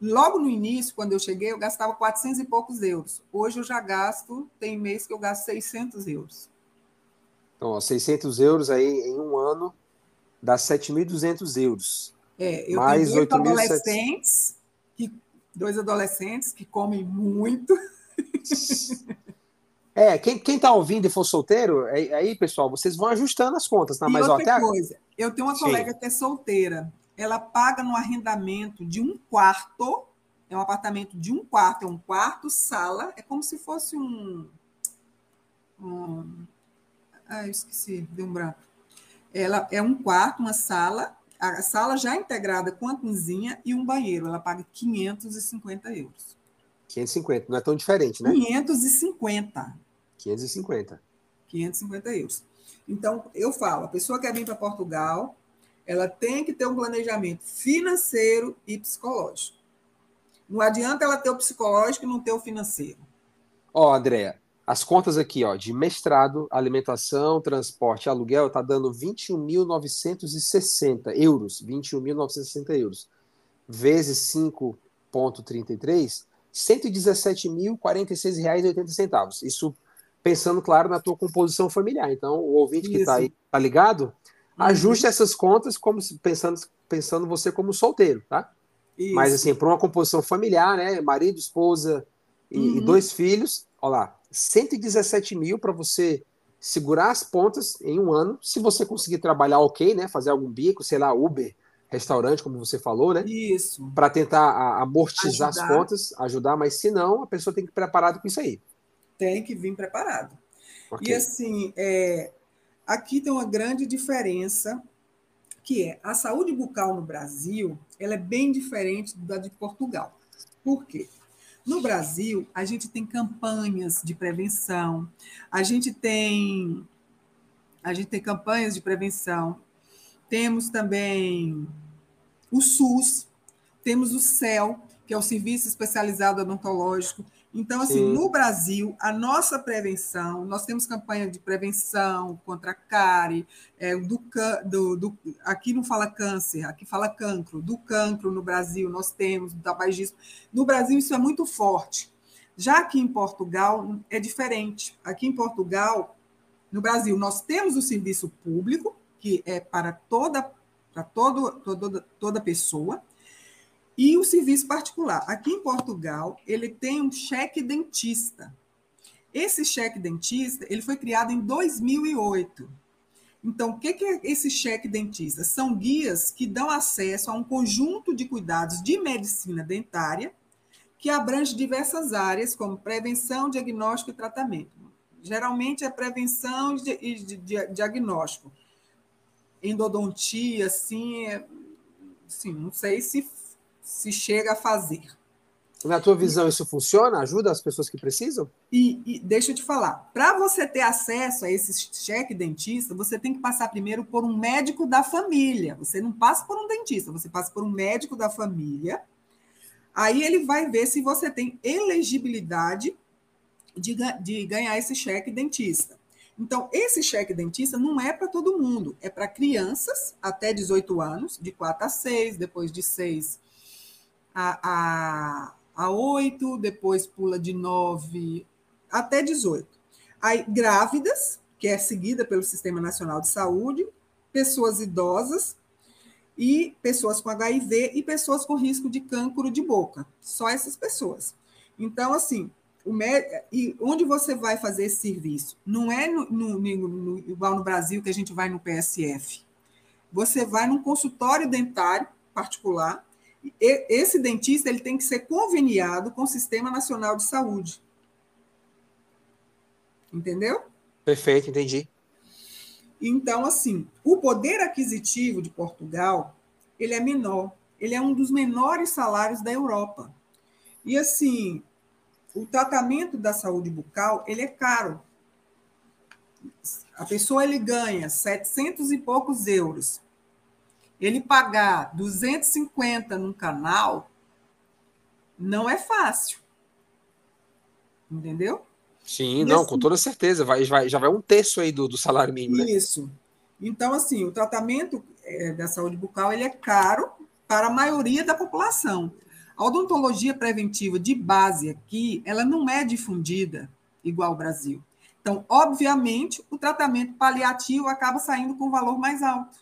logo no início, quando eu cheguei, eu gastava 400 e poucos euros. Hoje eu já gasto, tem mês que eu gasto 600 euros. Então, ó, 600 euros aí em um ano dá 7.200 euros. É, eu mais tenho dois adolescentes, que, dois adolescentes que comem muito. É, quem, quem tá ouvindo e for solteiro, é, aí, pessoal, vocês vão ajustando as contas, tá? Mas, outra ó, coisa, eu tenho uma Sim. colega que é solteira. Ela paga no arrendamento de um quarto, é um apartamento de um quarto, é um quarto, sala, é como se fosse um. um ah, eu esqueci, deu um branco. Ela é um quarto, uma sala, a sala já integrada com a cozinha e um banheiro. Ela paga 550 euros. 550, não é tão diferente, né? 550. 550. 550 euros. Então, eu falo, a pessoa quer vir para Portugal, ela tem que ter um planejamento financeiro e psicológico. Não adianta ela ter o psicológico e não ter o financeiro. Ó, oh, Andréa, as contas aqui, ó, de mestrado, alimentação, transporte, aluguel, tá dando 21.960 euros, 21.960 euros, vezes 5,33, 117.046 reais e 80 centavos. Isso pensando, claro, na tua composição familiar. Então, o ouvinte Isso. que está aí, tá ligado? Uhum. Ajuste essas contas como pensando, pensando você como solteiro, tá? Isso. Mas assim, para uma composição familiar, né? Marido, esposa e, uhum. e dois filhos, olha lá, 117 mil para você segurar as pontas em um ano. Se você conseguir trabalhar ok, né? Fazer algum bico, sei lá, Uber, restaurante, como você falou, né? Isso. Para tentar amortizar ajudar. as contas, ajudar, mas se não, a pessoa tem que ir preparada com isso aí. Tem que vir preparado. Okay. E assim, é, aqui tem uma grande diferença, que é a saúde bucal no Brasil, ela é bem diferente da de Portugal. Por quê? No Brasil, a gente tem campanhas de prevenção, a gente tem a gente tem campanhas de prevenção, temos também o SUS, temos o CEL, que é o Serviço Especializado Odontológico. Então, assim, Sim. no Brasil, a nossa prevenção, nós temos campanha de prevenção contra a cárie, é, do, do, do, aqui não fala câncer, aqui fala cancro, do cancro no Brasil nós temos, do tabagismo. No Brasil isso é muito forte. Já aqui em Portugal é diferente. Aqui em Portugal, no Brasil, nós temos o serviço público, que é para toda, para todo, todo, toda pessoa, e o serviço particular. Aqui em Portugal, ele tem um cheque dentista. Esse cheque dentista, ele foi criado em 2008. Então, o que é esse cheque dentista? São guias que dão acesso a um conjunto de cuidados de medicina dentária que abrange diversas áreas, como prevenção, diagnóstico e tratamento. Geralmente é prevenção e diagnóstico. Endodontia, assim, é, assim, não sei se se chega a fazer. Na tua visão, isso funciona? Ajuda as pessoas que precisam? E, e deixa eu te falar, para você ter acesso a esse cheque dentista, você tem que passar primeiro por um médico da família. Você não passa por um dentista, você passa por um médico da família. Aí ele vai ver se você tem elegibilidade de, de ganhar esse cheque dentista. Então, esse cheque dentista não é para todo mundo, é para crianças até 18 anos, de 4 a 6, depois de 6 a, a, a 8, depois pula de 9 até 18. Aí, grávidas, que é seguida pelo Sistema Nacional de Saúde, pessoas idosas e pessoas com HIV e pessoas com risco de cancro de boca. Só essas pessoas. Então, assim, o e onde você vai fazer esse serviço? Não é no, no, no, igual no Brasil que a gente vai no PSF. Você vai num consultório dentário particular esse dentista ele tem que ser conveniado com o Sistema Nacional de Saúde. Entendeu? Perfeito, entendi. Então, assim, o poder aquisitivo de Portugal, ele é menor. Ele é um dos menores salários da Europa. E, assim, o tratamento da saúde bucal, ele é caro. A pessoa, ele ganha 700 e poucos euros ele pagar 250 num canal não é fácil. Entendeu? Sim, e não, assim, com toda certeza. Vai, vai, já vai um terço aí do, do salário mínimo. Né? Isso. Então, assim, o tratamento é, da saúde bucal ele é caro para a maioria da população. A odontologia preventiva de base aqui, ela não é difundida igual ao Brasil. Então, obviamente, o tratamento paliativo acaba saindo com valor mais alto.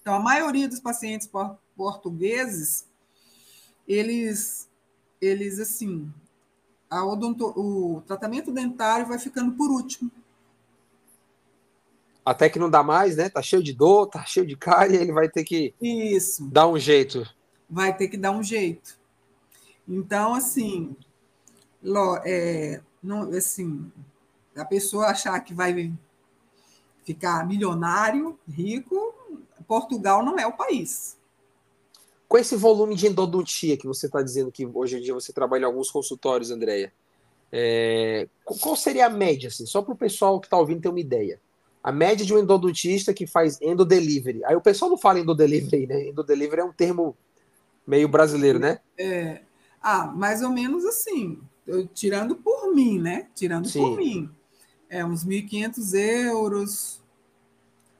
Então, a maioria dos pacientes portugueses, eles, eles assim, a odonto, o tratamento dentário vai ficando por último. Até que não dá mais, né? Tá cheio de dor, tá cheio de cárie, ele vai ter que Isso. dar um jeito. Vai ter que dar um jeito. Então, assim, é, não, assim, a pessoa achar que vai ficar milionário, rico, Portugal não é o país. Com esse volume de endodontia que você está dizendo que hoje em dia você trabalha em alguns consultórios, Andréia, é, qual seria a média, assim, só para o pessoal que está ouvindo ter uma ideia? a média de um endodontista que faz endodelivery. Aí o pessoal não fala endodelivery, né? Endodelivery é um termo meio brasileiro, né? É. Ah, mais ou menos assim, eu, tirando por mim, né? Tirando Sim. por mim. É uns 1.500 euros.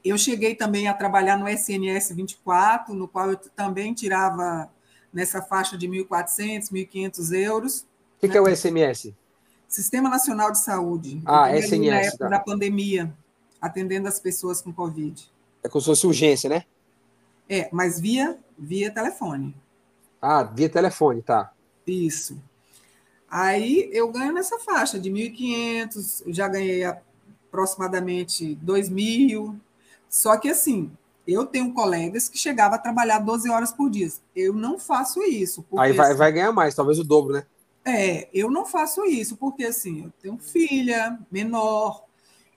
Eu cheguei também a trabalhar no SNS 24, no qual eu também tirava nessa faixa de 1.400, 1.500 euros. O que, né? que, é o SMS? Sistema Nacional de Saúde. Ah, SNS. Na época tá. da pandemia, atendendo as pessoas com Covid. É como se fosse urgência, né? É, mas via, via telefone. Ah, via telefone, tá. Isso. Aí eu ganho nessa faixa de 1.500, eu já ganhei aproximadamente 2.000. Só que assim, eu tenho colegas que chegavam a trabalhar 12 horas por dia. Eu não faço isso. Porque, Aí vai, assim, vai ganhar mais, talvez o dobro, né? É, eu não faço isso, porque assim, eu tenho filha menor,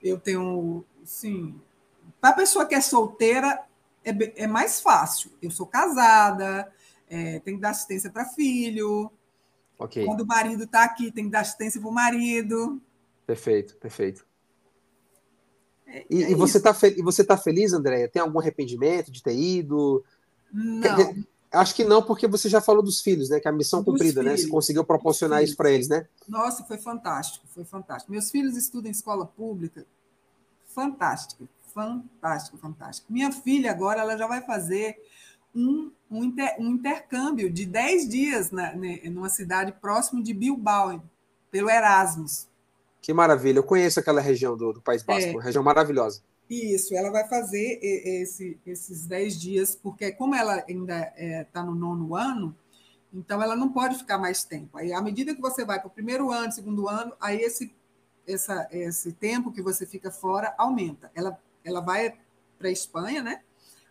eu tenho, assim, para a pessoa que é solteira, é, é mais fácil. Eu sou casada, é, tenho que dar assistência para filho. Quando o marido está aqui, tem que dar assistência para o marido. Perfeito, perfeito. É, e, é e, você está e você tá feliz, Andréia? Tem algum arrependimento de ter ido? Não. Acho que não, porque você já falou dos filhos, né? Que é a missão dos cumprida, filhos, né? Você conseguiu proporcionar isso para eles, né? Nossa, foi fantástico, foi fantástico. Meus filhos estudam em escola pública. Fantástico, fantástico, fantástico. Minha filha agora ela já vai fazer um, um, inter, um intercâmbio de 10 dias na, né, numa cidade próximo de Bilbao, pelo Erasmus. Que maravilha, eu conheço aquela região do, do País Basco, é, região maravilhosa. Isso, ela vai fazer esse, esses 10 dias, porque como ela ainda está é, tá no nono ano, então ela não pode ficar mais tempo. Aí, à medida que você vai para o primeiro ano, segundo ano, aí esse, essa, esse tempo que você fica fora aumenta. Ela, ela vai para a Espanha, né?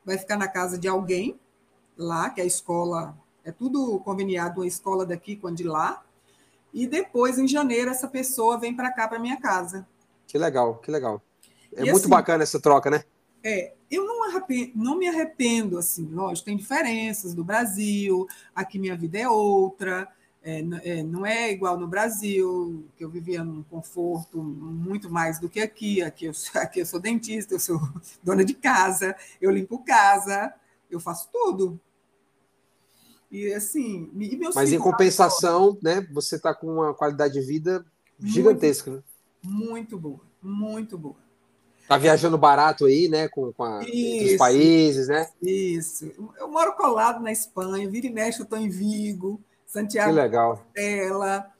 Vai ficar na casa de alguém, lá, que é a escola, é tudo conveniado, a escola daqui com a de lá. E depois, em janeiro, essa pessoa vem para cá, para minha casa. Que legal, que legal. É e muito assim, bacana essa troca, né? É, eu não, arrependo, não me arrependo, assim, lógico, tem diferenças do Brasil, aqui minha vida é outra, é, é, não é igual no Brasil, que eu vivia num conforto muito mais do que aqui. Aqui eu, aqui eu sou dentista, eu sou dona de casa, eu limpo casa, eu faço tudo. E assim, e Mas em compensação, né, você está com uma qualidade de vida gigantesca. Muito, né? muito boa, muito boa. Tá viajando barato aí, né, com, com a, os países, né? Isso. Eu moro colado na Espanha, vira e mexe, eu estou em Vigo, Santiago. Que legal. Ela,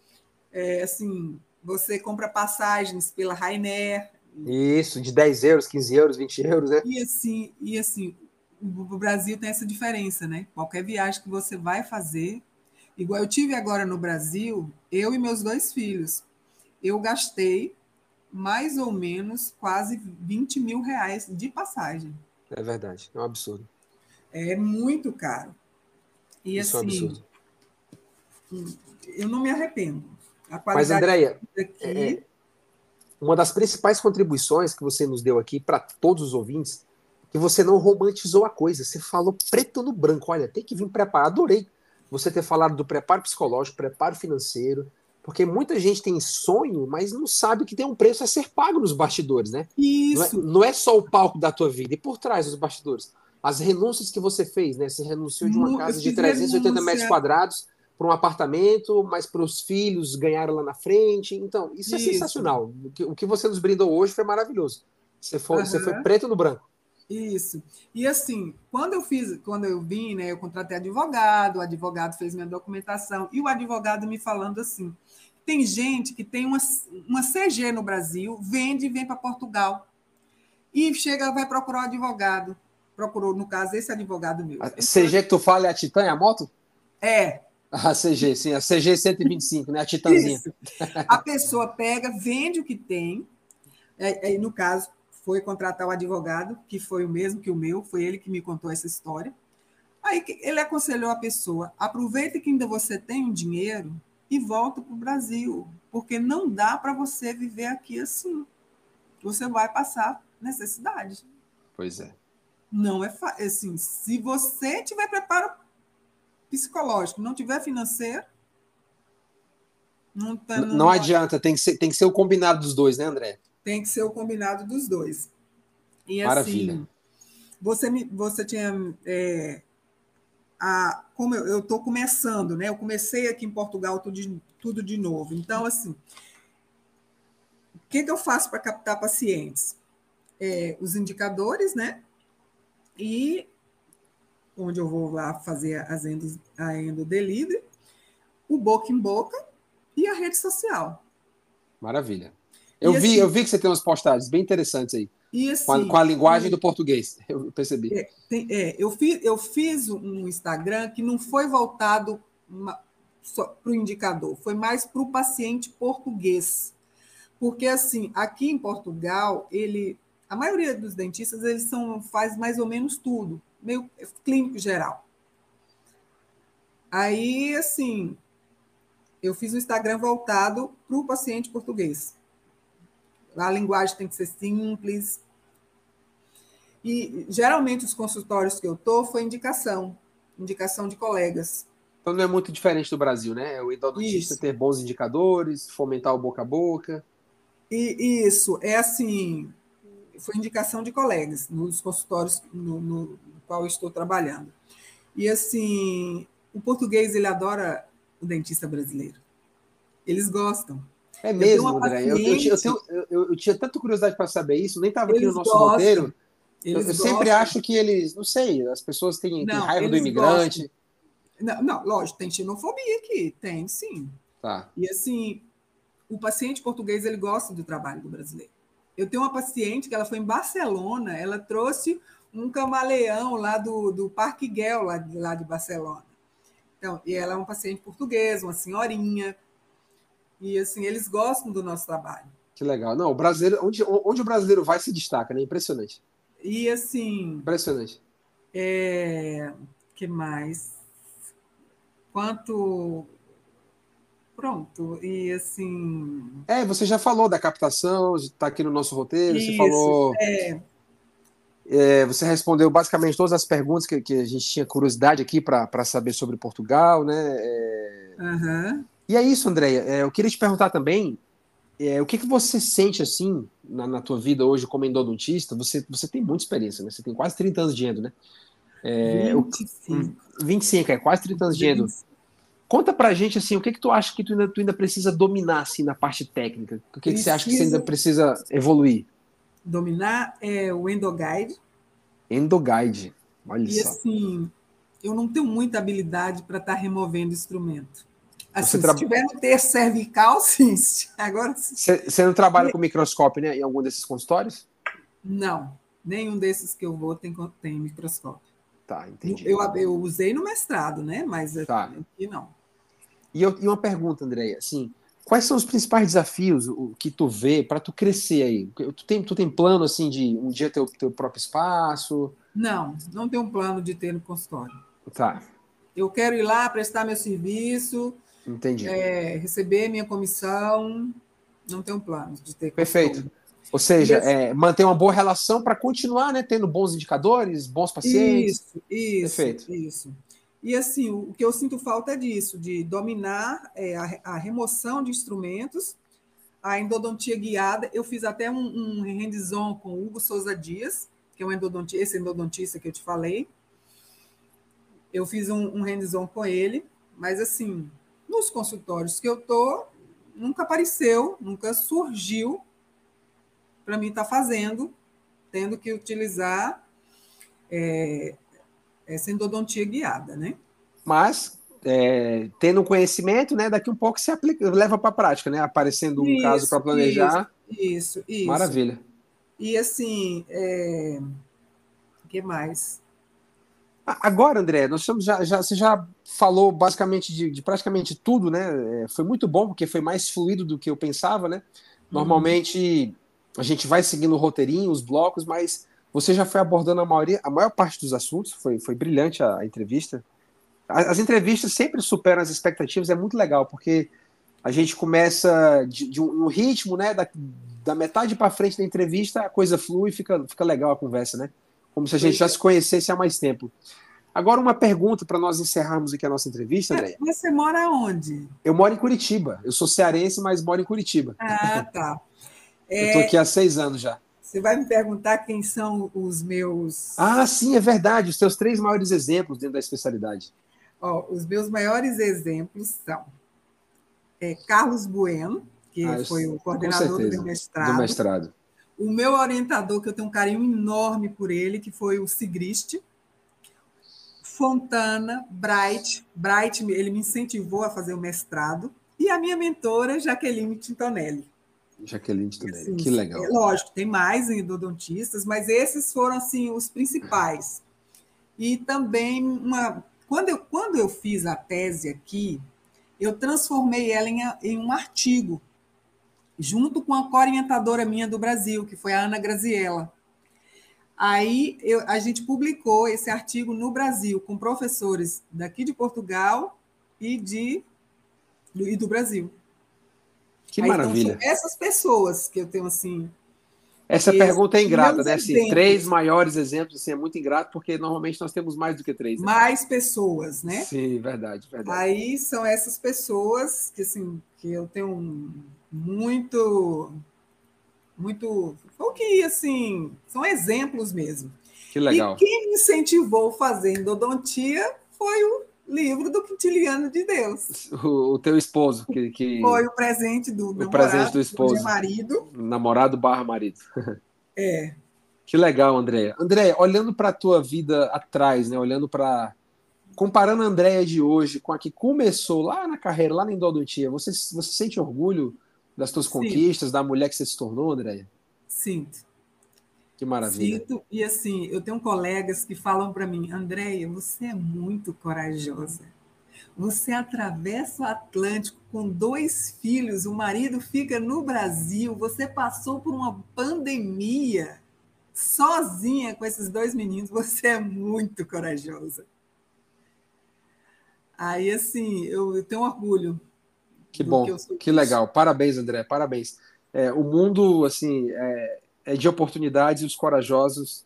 é, assim, você compra passagens pela Rainer. Isso, de 10 euros, 15 euros, 20 euros, né? E assim, e assim, o Brasil tem essa diferença, né? Qualquer viagem que você vai fazer, igual eu tive agora no Brasil, eu e meus dois filhos, eu gastei mais ou menos quase 20 mil reais de passagem. É verdade, é um absurdo. É muito caro. E Isso assim, é um absurdo. eu não me arrependo. Mas, Andréia, aqui... é, uma das principais contribuições que você nos deu aqui para todos os ouvintes que você não romantizou a coisa. Você falou preto no branco. Olha, tem que vir preparado. Adorei você ter falado do preparo psicológico, preparo financeiro, porque muita gente tem sonho, mas não sabe que tem um preço a ser pago nos bastidores, né? Isso. Não é, não é só o palco da tua vida, e por trás dos bastidores. As renúncias que você fez, né? Você renunciou de uma casa de 380 renúncia. metros quadrados para um apartamento, mas para os filhos ganharam lá na frente. Então, isso, isso. é sensacional. O que, o que, você nos brindou hoje foi maravilhoso. Você foi, uhum. você foi preto no branco. Isso. E assim, quando eu fiz, quando eu vim, né, eu contratei advogado, o advogado fez minha documentação, e o advogado me falando assim: tem gente que tem uma, uma CG no Brasil, vende e vem para Portugal. E chega, vai procurar um advogado. Procurou, no caso, esse advogado meu. A CG que tu fala é a Titan, é a moto? É. A CG, sim, a CG 125, né? A Titanzinha. Isso. A pessoa pega, vende o que tem, é, é, no caso, foi contratar o advogado, que foi o mesmo que o meu, foi ele que me contou essa história. Aí ele aconselhou a pessoa: aproveita que ainda você tem um dinheiro e volta para o Brasil, porque não dá para você viver aqui assim. Você vai passar necessidade. Pois é. Não é assim. Se você tiver preparo psicológico, não tiver financeiro, não, tá, não, não adianta. Tem que, ser, tem que ser o combinado dos dois, né, André? Tem que ser o combinado dos dois. E Maravilha. assim, você, me, você tinha. É, a, como eu estou começando, né? Eu comecei aqui em Portugal tudo de, tudo de novo. Então, assim, o que, que eu faço para captar pacientes? É, os indicadores, né? E onde eu vou lá fazer as endos, a endo delivery, o boca em boca e a rede social. Maravilha. Eu vi, assim, eu vi que você tem umas postagens bem interessantes aí. E assim, com, a, com a linguagem e, do português, eu percebi. É, tem, é, eu, fiz, eu fiz um Instagram que não foi voltado para o indicador, foi mais para o paciente português. Porque, assim, aqui em Portugal, ele, a maioria dos dentistas eles são, faz mais ou menos tudo, meio clínico geral. Aí, assim, eu fiz um Instagram voltado para o paciente português. A linguagem tem que ser simples. E geralmente os consultórios que eu estou foi indicação, indicação de colegas. Então não é muito diferente do Brasil, né? O endodontista ter bons indicadores, fomentar o boca a boca. E isso, é assim, foi indicação de colegas nos consultórios no, no qual eu estou trabalhando. E assim, o português ele adora o dentista brasileiro. Eles gostam. É mesmo, André. Eu, eu, eu, eu, tinha tanta curiosidade para saber isso, nem estava aqui no nosso gostam. roteiro. Eles eu sempre acho que eles, não sei, as pessoas têm, não, têm raiva do imigrante. Não, não, lógico, tem xenofobia aqui, tem sim. Tá. E assim, o paciente português ele gosta do trabalho do brasileiro. Eu tenho uma paciente que ela foi em Barcelona, ela trouxe um camaleão lá do, do Parque Guel, lá, lá de Barcelona. Então, e ela é uma paciente portuguesa, uma senhorinha. E assim, eles gostam do nosso trabalho. Que legal. Não, o brasileiro, onde, onde o brasileiro vai se destaca, né? Impressionante. E assim. Impressionante. É, que mais? Quanto. Pronto, e assim. É, você já falou da captação, está aqui no nosso roteiro, Isso, você falou. É. É, você respondeu basicamente todas as perguntas que, que a gente tinha curiosidade aqui para saber sobre Portugal, né? É... Uhum. E é isso, Andréia. É, eu queria te perguntar também é, o que, que você sente assim na, na tua vida hoje como endodontista? Você, você tem muita experiência, né? Você tem quase 30 anos de endo, né? É, 25. 25, é quase 30 anos de endo. Conta pra gente assim, o que que tu acha que tu ainda, tu ainda precisa dominar assim na parte técnica? O que, que você acha que você ainda precisa evoluir? Dominar é o endoguide. Endoguide, olha e, só. E assim, eu não tenho muita habilidade para estar tá removendo instrumento. Assim, tra... Se tiver no ter cervical, sim. Agora. Você não trabalha com microscópio, né? Em algum desses consultórios? Não, nenhum desses que eu vou tem, tem microscópio. Tá, entendi. Eu, eu usei no mestrado, né? Mas tá. aqui não. E, eu, e uma pergunta, Andréia, assim, quais são os principais desafios que tu vê para tu crescer aí? Tu tem, tu tem plano assim de um dia ter o teu próprio espaço? Não, não tenho um plano de ter no consultório. Tá. Eu quero ir lá prestar meu serviço, Entendi. É, receber minha comissão, não tenho planos de ter. Perfeito. Ou seja, é, manter uma boa relação para continuar né, tendo bons indicadores, bons pacientes. Isso, isso. Perfeito. Isso. E assim, o que eu sinto falta é disso, de dominar é, a, a, remoção de instrumentos, a endodontia guiada. Eu fiz até um, um com o Hugo Souza Dias, que é um endodontista, esse endodontista que eu te falei. Eu fiz um, um com ele, mas assim, nos consultórios que eu tô, nunca apareceu, nunca surgiu para mim estar tá fazendo, tendo que utilizar é, essa endodontia guiada, né? Mas é, tendo conhecimento, né, daqui um pouco se aplica, leva para a prática, né? Aparecendo um isso, caso para planejar. Isso, isso. Maravilha. E assim, é... o que mais? Agora, André, nós estamos já, já, você já falou basicamente de, de, praticamente tudo, né? É, foi muito bom, porque foi mais fluido do que eu pensava, né? Normalmente uhum. a gente vai seguindo o roteirinho, os blocos, mas você já foi abordando a maioria, a maior parte dos assuntos, foi, foi brilhante a, a entrevista. As, as, entrevistas sempre superam as expectativas, é muito legal, porque a gente começa de, de um, um, ritmo, né? Da, da metade para frente da entrevista, a coisa flui e fica, fica legal a conversa, né? Como se a gente já se conhecesse há mais tempo. Agora, uma pergunta para nós encerrarmos aqui a nossa entrevista, André. Você mora onde? Eu moro em Curitiba. Eu sou cearense, mas moro em Curitiba. Ah, tá. É... Eu estou aqui há seis anos já. Você vai me perguntar quem são os meus. Ah, sim, é verdade. Os seus três maiores exemplos dentro da especialidade. Ó, os meus maiores exemplos são é, Carlos Bueno, que ah, foi o coordenador do mestrado. Do mestrado. O meu orientador, que eu tenho um carinho enorme por ele, que foi o Sigrist. Fontana, Bright. Bright, ele me incentivou a fazer o mestrado. E a minha mentora, Jaqueline Tintonelli. Jaqueline Tintonelli, assim, que legal. É, lógico, tem mais endodontistas, mas esses foram assim os principais. E também uma quando eu, quando eu fiz a tese aqui, eu transformei ela em, em um artigo, junto com a orientadora minha do Brasil, que foi a Ana Graziella. Aí eu, a gente publicou esse artigo no Brasil, com professores daqui de Portugal e, de, do, e do Brasil. Que Aí, maravilha. Então, essas pessoas que eu tenho assim. Essa pergunta é ingrata, né? Assim, três maiores exemplos assim, é muito ingrato, porque normalmente nós temos mais do que três. Né? Mais pessoas, né? Sim, verdade, verdade. Aí são essas pessoas que, assim, que eu tenho muito. Muito. O que, assim, são exemplos mesmo. Que legal. E quem me incentivou a fazer endodontia foi o livro do Quintiliano de Deus. O, o teu esposo, que, que, Foi o presente do o presente do esposo. Do marido. Namorado barra marido. É. Que legal, Andréia. Andréia, olhando para a tua vida atrás, né? Olhando para. Comparando a Andréia de hoje com a que começou lá na carreira, lá na endodontia, você, você sente orgulho das tuas Sim. conquistas, da mulher que você se tornou, Andréia? Sinto. Que maravilha. Sinto, e assim, eu tenho colegas que falam para mim, Andréia, você é muito corajosa. Você atravessa o Atlântico com dois filhos, o marido fica no Brasil, você passou por uma pandemia sozinha com esses dois meninos, você é muito corajosa. Aí, assim, eu, eu tenho orgulho. Que bom, que, que legal. Parabéns, André, parabéns. É, o mundo, assim, é, é de oportunidades e os corajosos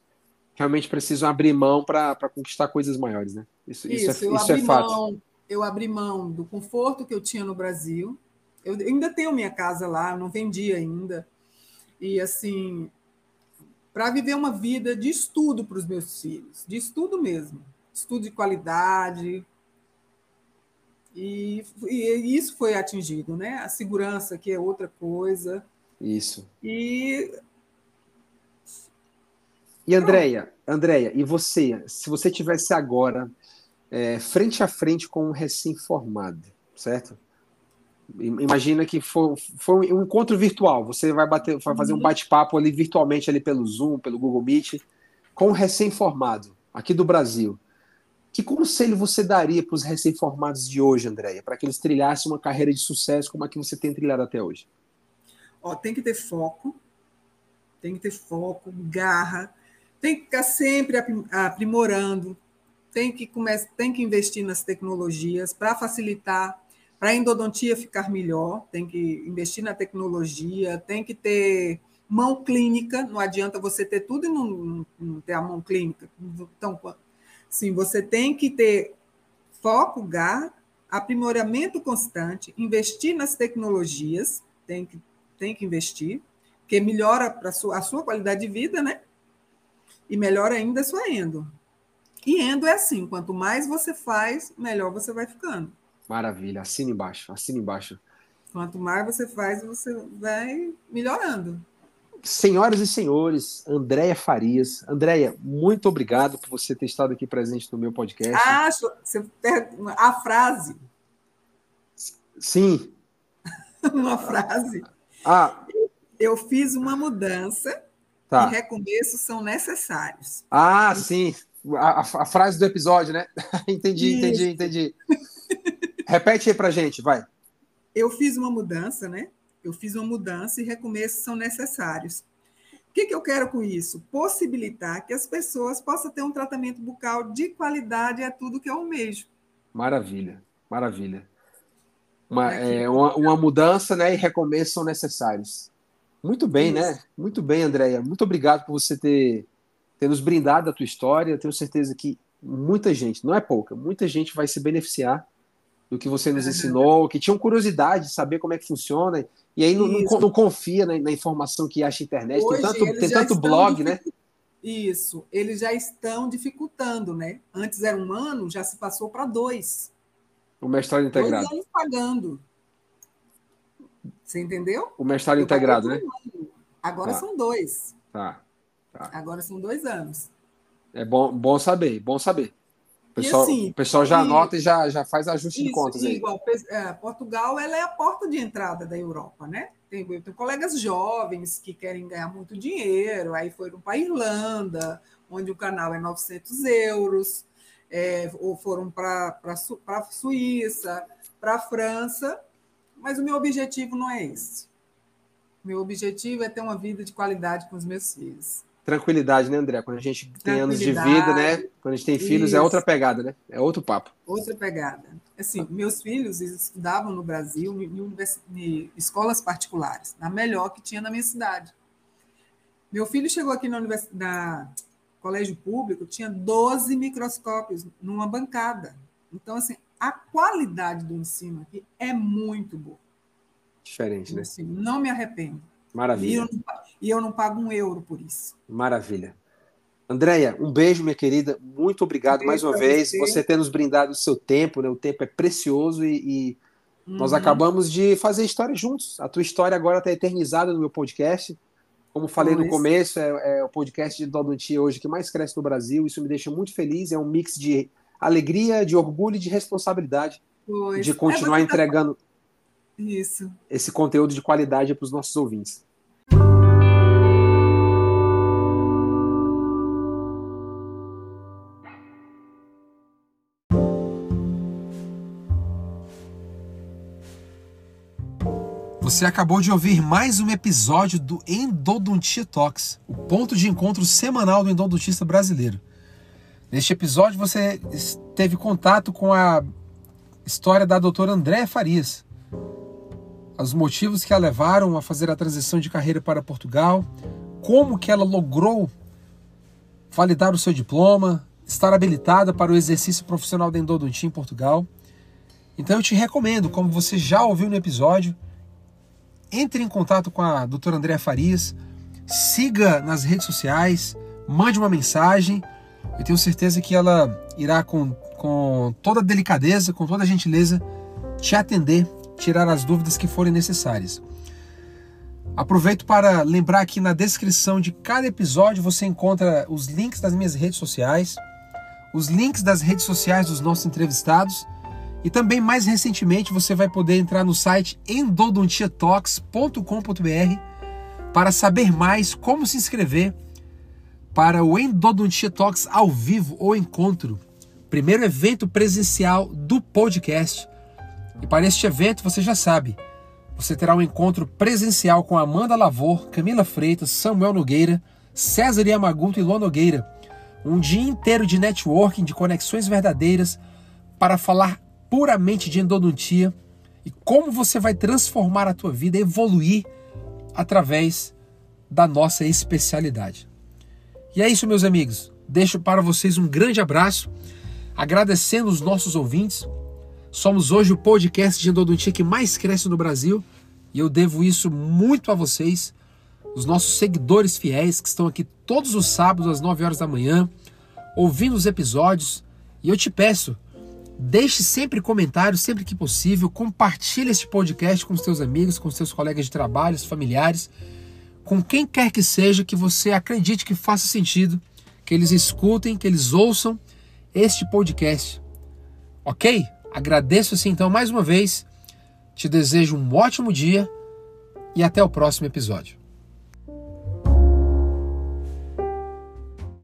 realmente precisam abrir mão para conquistar coisas maiores, né? Isso, isso, isso, é, isso é fato. Mão, eu abri mão do conforto que eu tinha no Brasil. Eu ainda tenho minha casa lá, eu não vendi ainda. E assim, para viver uma vida de estudo para os meus filhos, de estudo mesmo, estudo de qualidade. E, e isso foi atingido, né? A segurança, que é outra coisa. Isso. E e Andréia, Andréia, e você, se você tivesse agora é, frente a frente com um recém-formado, certo? Imagina que foi, foi um encontro virtual. Você vai, bater, vai fazer um uhum. bate-papo ali virtualmente ali pelo Zoom, pelo Google Meet, com um recém-formado aqui do Brasil. Que conselho você daria para os recém-formados de hoje, Andréia, para que eles trilhassem uma carreira de sucesso como a que você tem trilhado até hoje? Ó, tem que ter foco, tem que ter foco, garra, tem que ficar sempre aprimorando, tem que, começar, tem que investir nas tecnologias para facilitar, para a endodontia ficar melhor, tem que investir na tecnologia, tem que ter mão clínica, não adianta você ter tudo e não, não ter a mão clínica. Então, sim, você tem que ter foco, gar, aprimoramento constante, investir nas tecnologias, tem que, tem que investir, porque melhora a sua, a sua qualidade de vida, né? E melhor ainda é sua endo. E endo é assim, quanto mais você faz, melhor você vai ficando. Maravilha, assina embaixo, assina embaixo. Quanto mais você faz, você vai melhorando. Senhoras e senhores, Andréia Farias. Andréia, muito obrigado por você ter estado aqui presente no meu podcast. Ah, a frase. Sim. uma frase. Ah. Eu fiz uma mudança Tá. E recomeços são necessários. Ah, sim. A, a, a frase do episódio, né? entendi, Isso. entendi, entendi. Repete aí pra gente, vai. Eu fiz uma mudança, né? Eu fiz uma mudança e recomeços são necessários. O que, que eu quero com isso? Possibilitar que as pessoas possam ter um tratamento bucal de qualidade, é tudo que eu almejo. Maravilha, maravilha. Uma, é, uma, uma mudança né, e recomeços são necessários. Muito bem, né? Isso. né? Muito bem, Andréia. Muito obrigado por você ter, ter nos brindado da tua história. Eu tenho certeza que muita gente, não é pouca, muita gente vai se beneficiar do que você nos ensinou, que tinham curiosidade de saber como é que funciona, e aí não, não, confia na, na, informação que acha na internet. Hoje, tem tanto, tem tanto blog, né? Isso, eles já estão dificultando, né? Antes era um ano, já se passou para dois. O mestrado integrado. Dois anos pagando. Você entendeu? O mestrado Eu integrado, né? Um Agora tá. são dois. Tá. tá. Agora são dois anos. É bom, bom saber, bom saber. O pessoal, assim, o pessoal já e, anota e já, já faz ajuste isso, de contas aí. Igual, é, Portugal ela é a porta de entrada da Europa, né? Tem, eu tenho colegas jovens que querem ganhar muito dinheiro, aí foram para a Irlanda, onde o canal é 900 euros, é, ou foram para a Suíça, para a França, mas o meu objetivo não é esse. Meu objetivo é ter uma vida de qualidade com os meus filhos tranquilidade, né, André? Quando a gente tem anos de vida, né? Quando a gente tem filhos, Isso. é outra pegada, né? É outro papo. Outra pegada. Assim, meus filhos estudavam no Brasil em, em escolas particulares, na melhor que tinha na minha cidade. Meu filho chegou aqui na, na colégio público, tinha 12 microscópios numa bancada. Então, assim, a qualidade do ensino aqui é muito boa. Diferente, né? Assim, não me arrependo. Maravilha. E eu, não, e eu não pago um euro por isso. Maravilha. Andréia, um beijo, minha querida. Muito obrigado um mais uma vez. Você. você ter nos brindado o seu tempo, né? O tempo é precioso e, e uhum. nós acabamos de fazer história juntos. A tua história agora está eternizada no meu podcast. Como falei no começo, é, é, o podcast de Dodontia hoje que mais cresce no Brasil. Isso me deixa muito feliz. É um mix de alegria, de orgulho e de responsabilidade pois. de continuar é, entregando isso. esse conteúdo de qualidade para os nossos ouvintes. Você acabou de ouvir mais um episódio do Endodontia Talks, o ponto de encontro semanal do endodontista brasileiro. Neste episódio você teve contato com a história da doutora Andréa Farias, os motivos que a levaram a fazer a transição de carreira para Portugal, como que ela logrou validar o seu diploma, estar habilitada para o exercício profissional da endodontia em Portugal. Então eu te recomendo, como você já ouviu no episódio, entre em contato com a doutora Andréa Farias, siga nas redes sociais, mande uma mensagem. Eu tenho certeza que ela irá com, com toda delicadeza, com toda gentileza, te atender, tirar as dúvidas que forem necessárias. Aproveito para lembrar que na descrição de cada episódio você encontra os links das minhas redes sociais, os links das redes sociais dos nossos entrevistados e também, mais recentemente, você vai poder entrar no site endodontiatalks.com.br para saber mais como se inscrever para o Endodontia Talks ao vivo ou encontro, primeiro evento presencial do podcast. E para este evento, você já sabe, você terá um encontro presencial com Amanda Lavor, Camila Freitas, Samuel Nogueira, César Yamaguto e Lô Nogueira. Um dia inteiro de networking, de conexões verdadeiras, para falar puramente de endodontia e como você vai transformar a tua vida, evoluir através da nossa especialidade. E é isso, meus amigos. Deixo para vocês um grande abraço, agradecendo os nossos ouvintes. Somos hoje o podcast de endodontia que mais cresce no Brasil e eu devo isso muito a vocês, os nossos seguidores fiéis que estão aqui todos os sábados às 9 horas da manhã, ouvindo os episódios. E eu te peço, Deixe sempre comentários, sempre que possível. Compartilhe este podcast com seus amigos, com seus colegas de trabalho, familiares, com quem quer que seja que você acredite que faça sentido, que eles escutem, que eles ouçam este podcast. Ok? Agradeço assim então mais uma vez. Te desejo um ótimo dia e até o próximo episódio.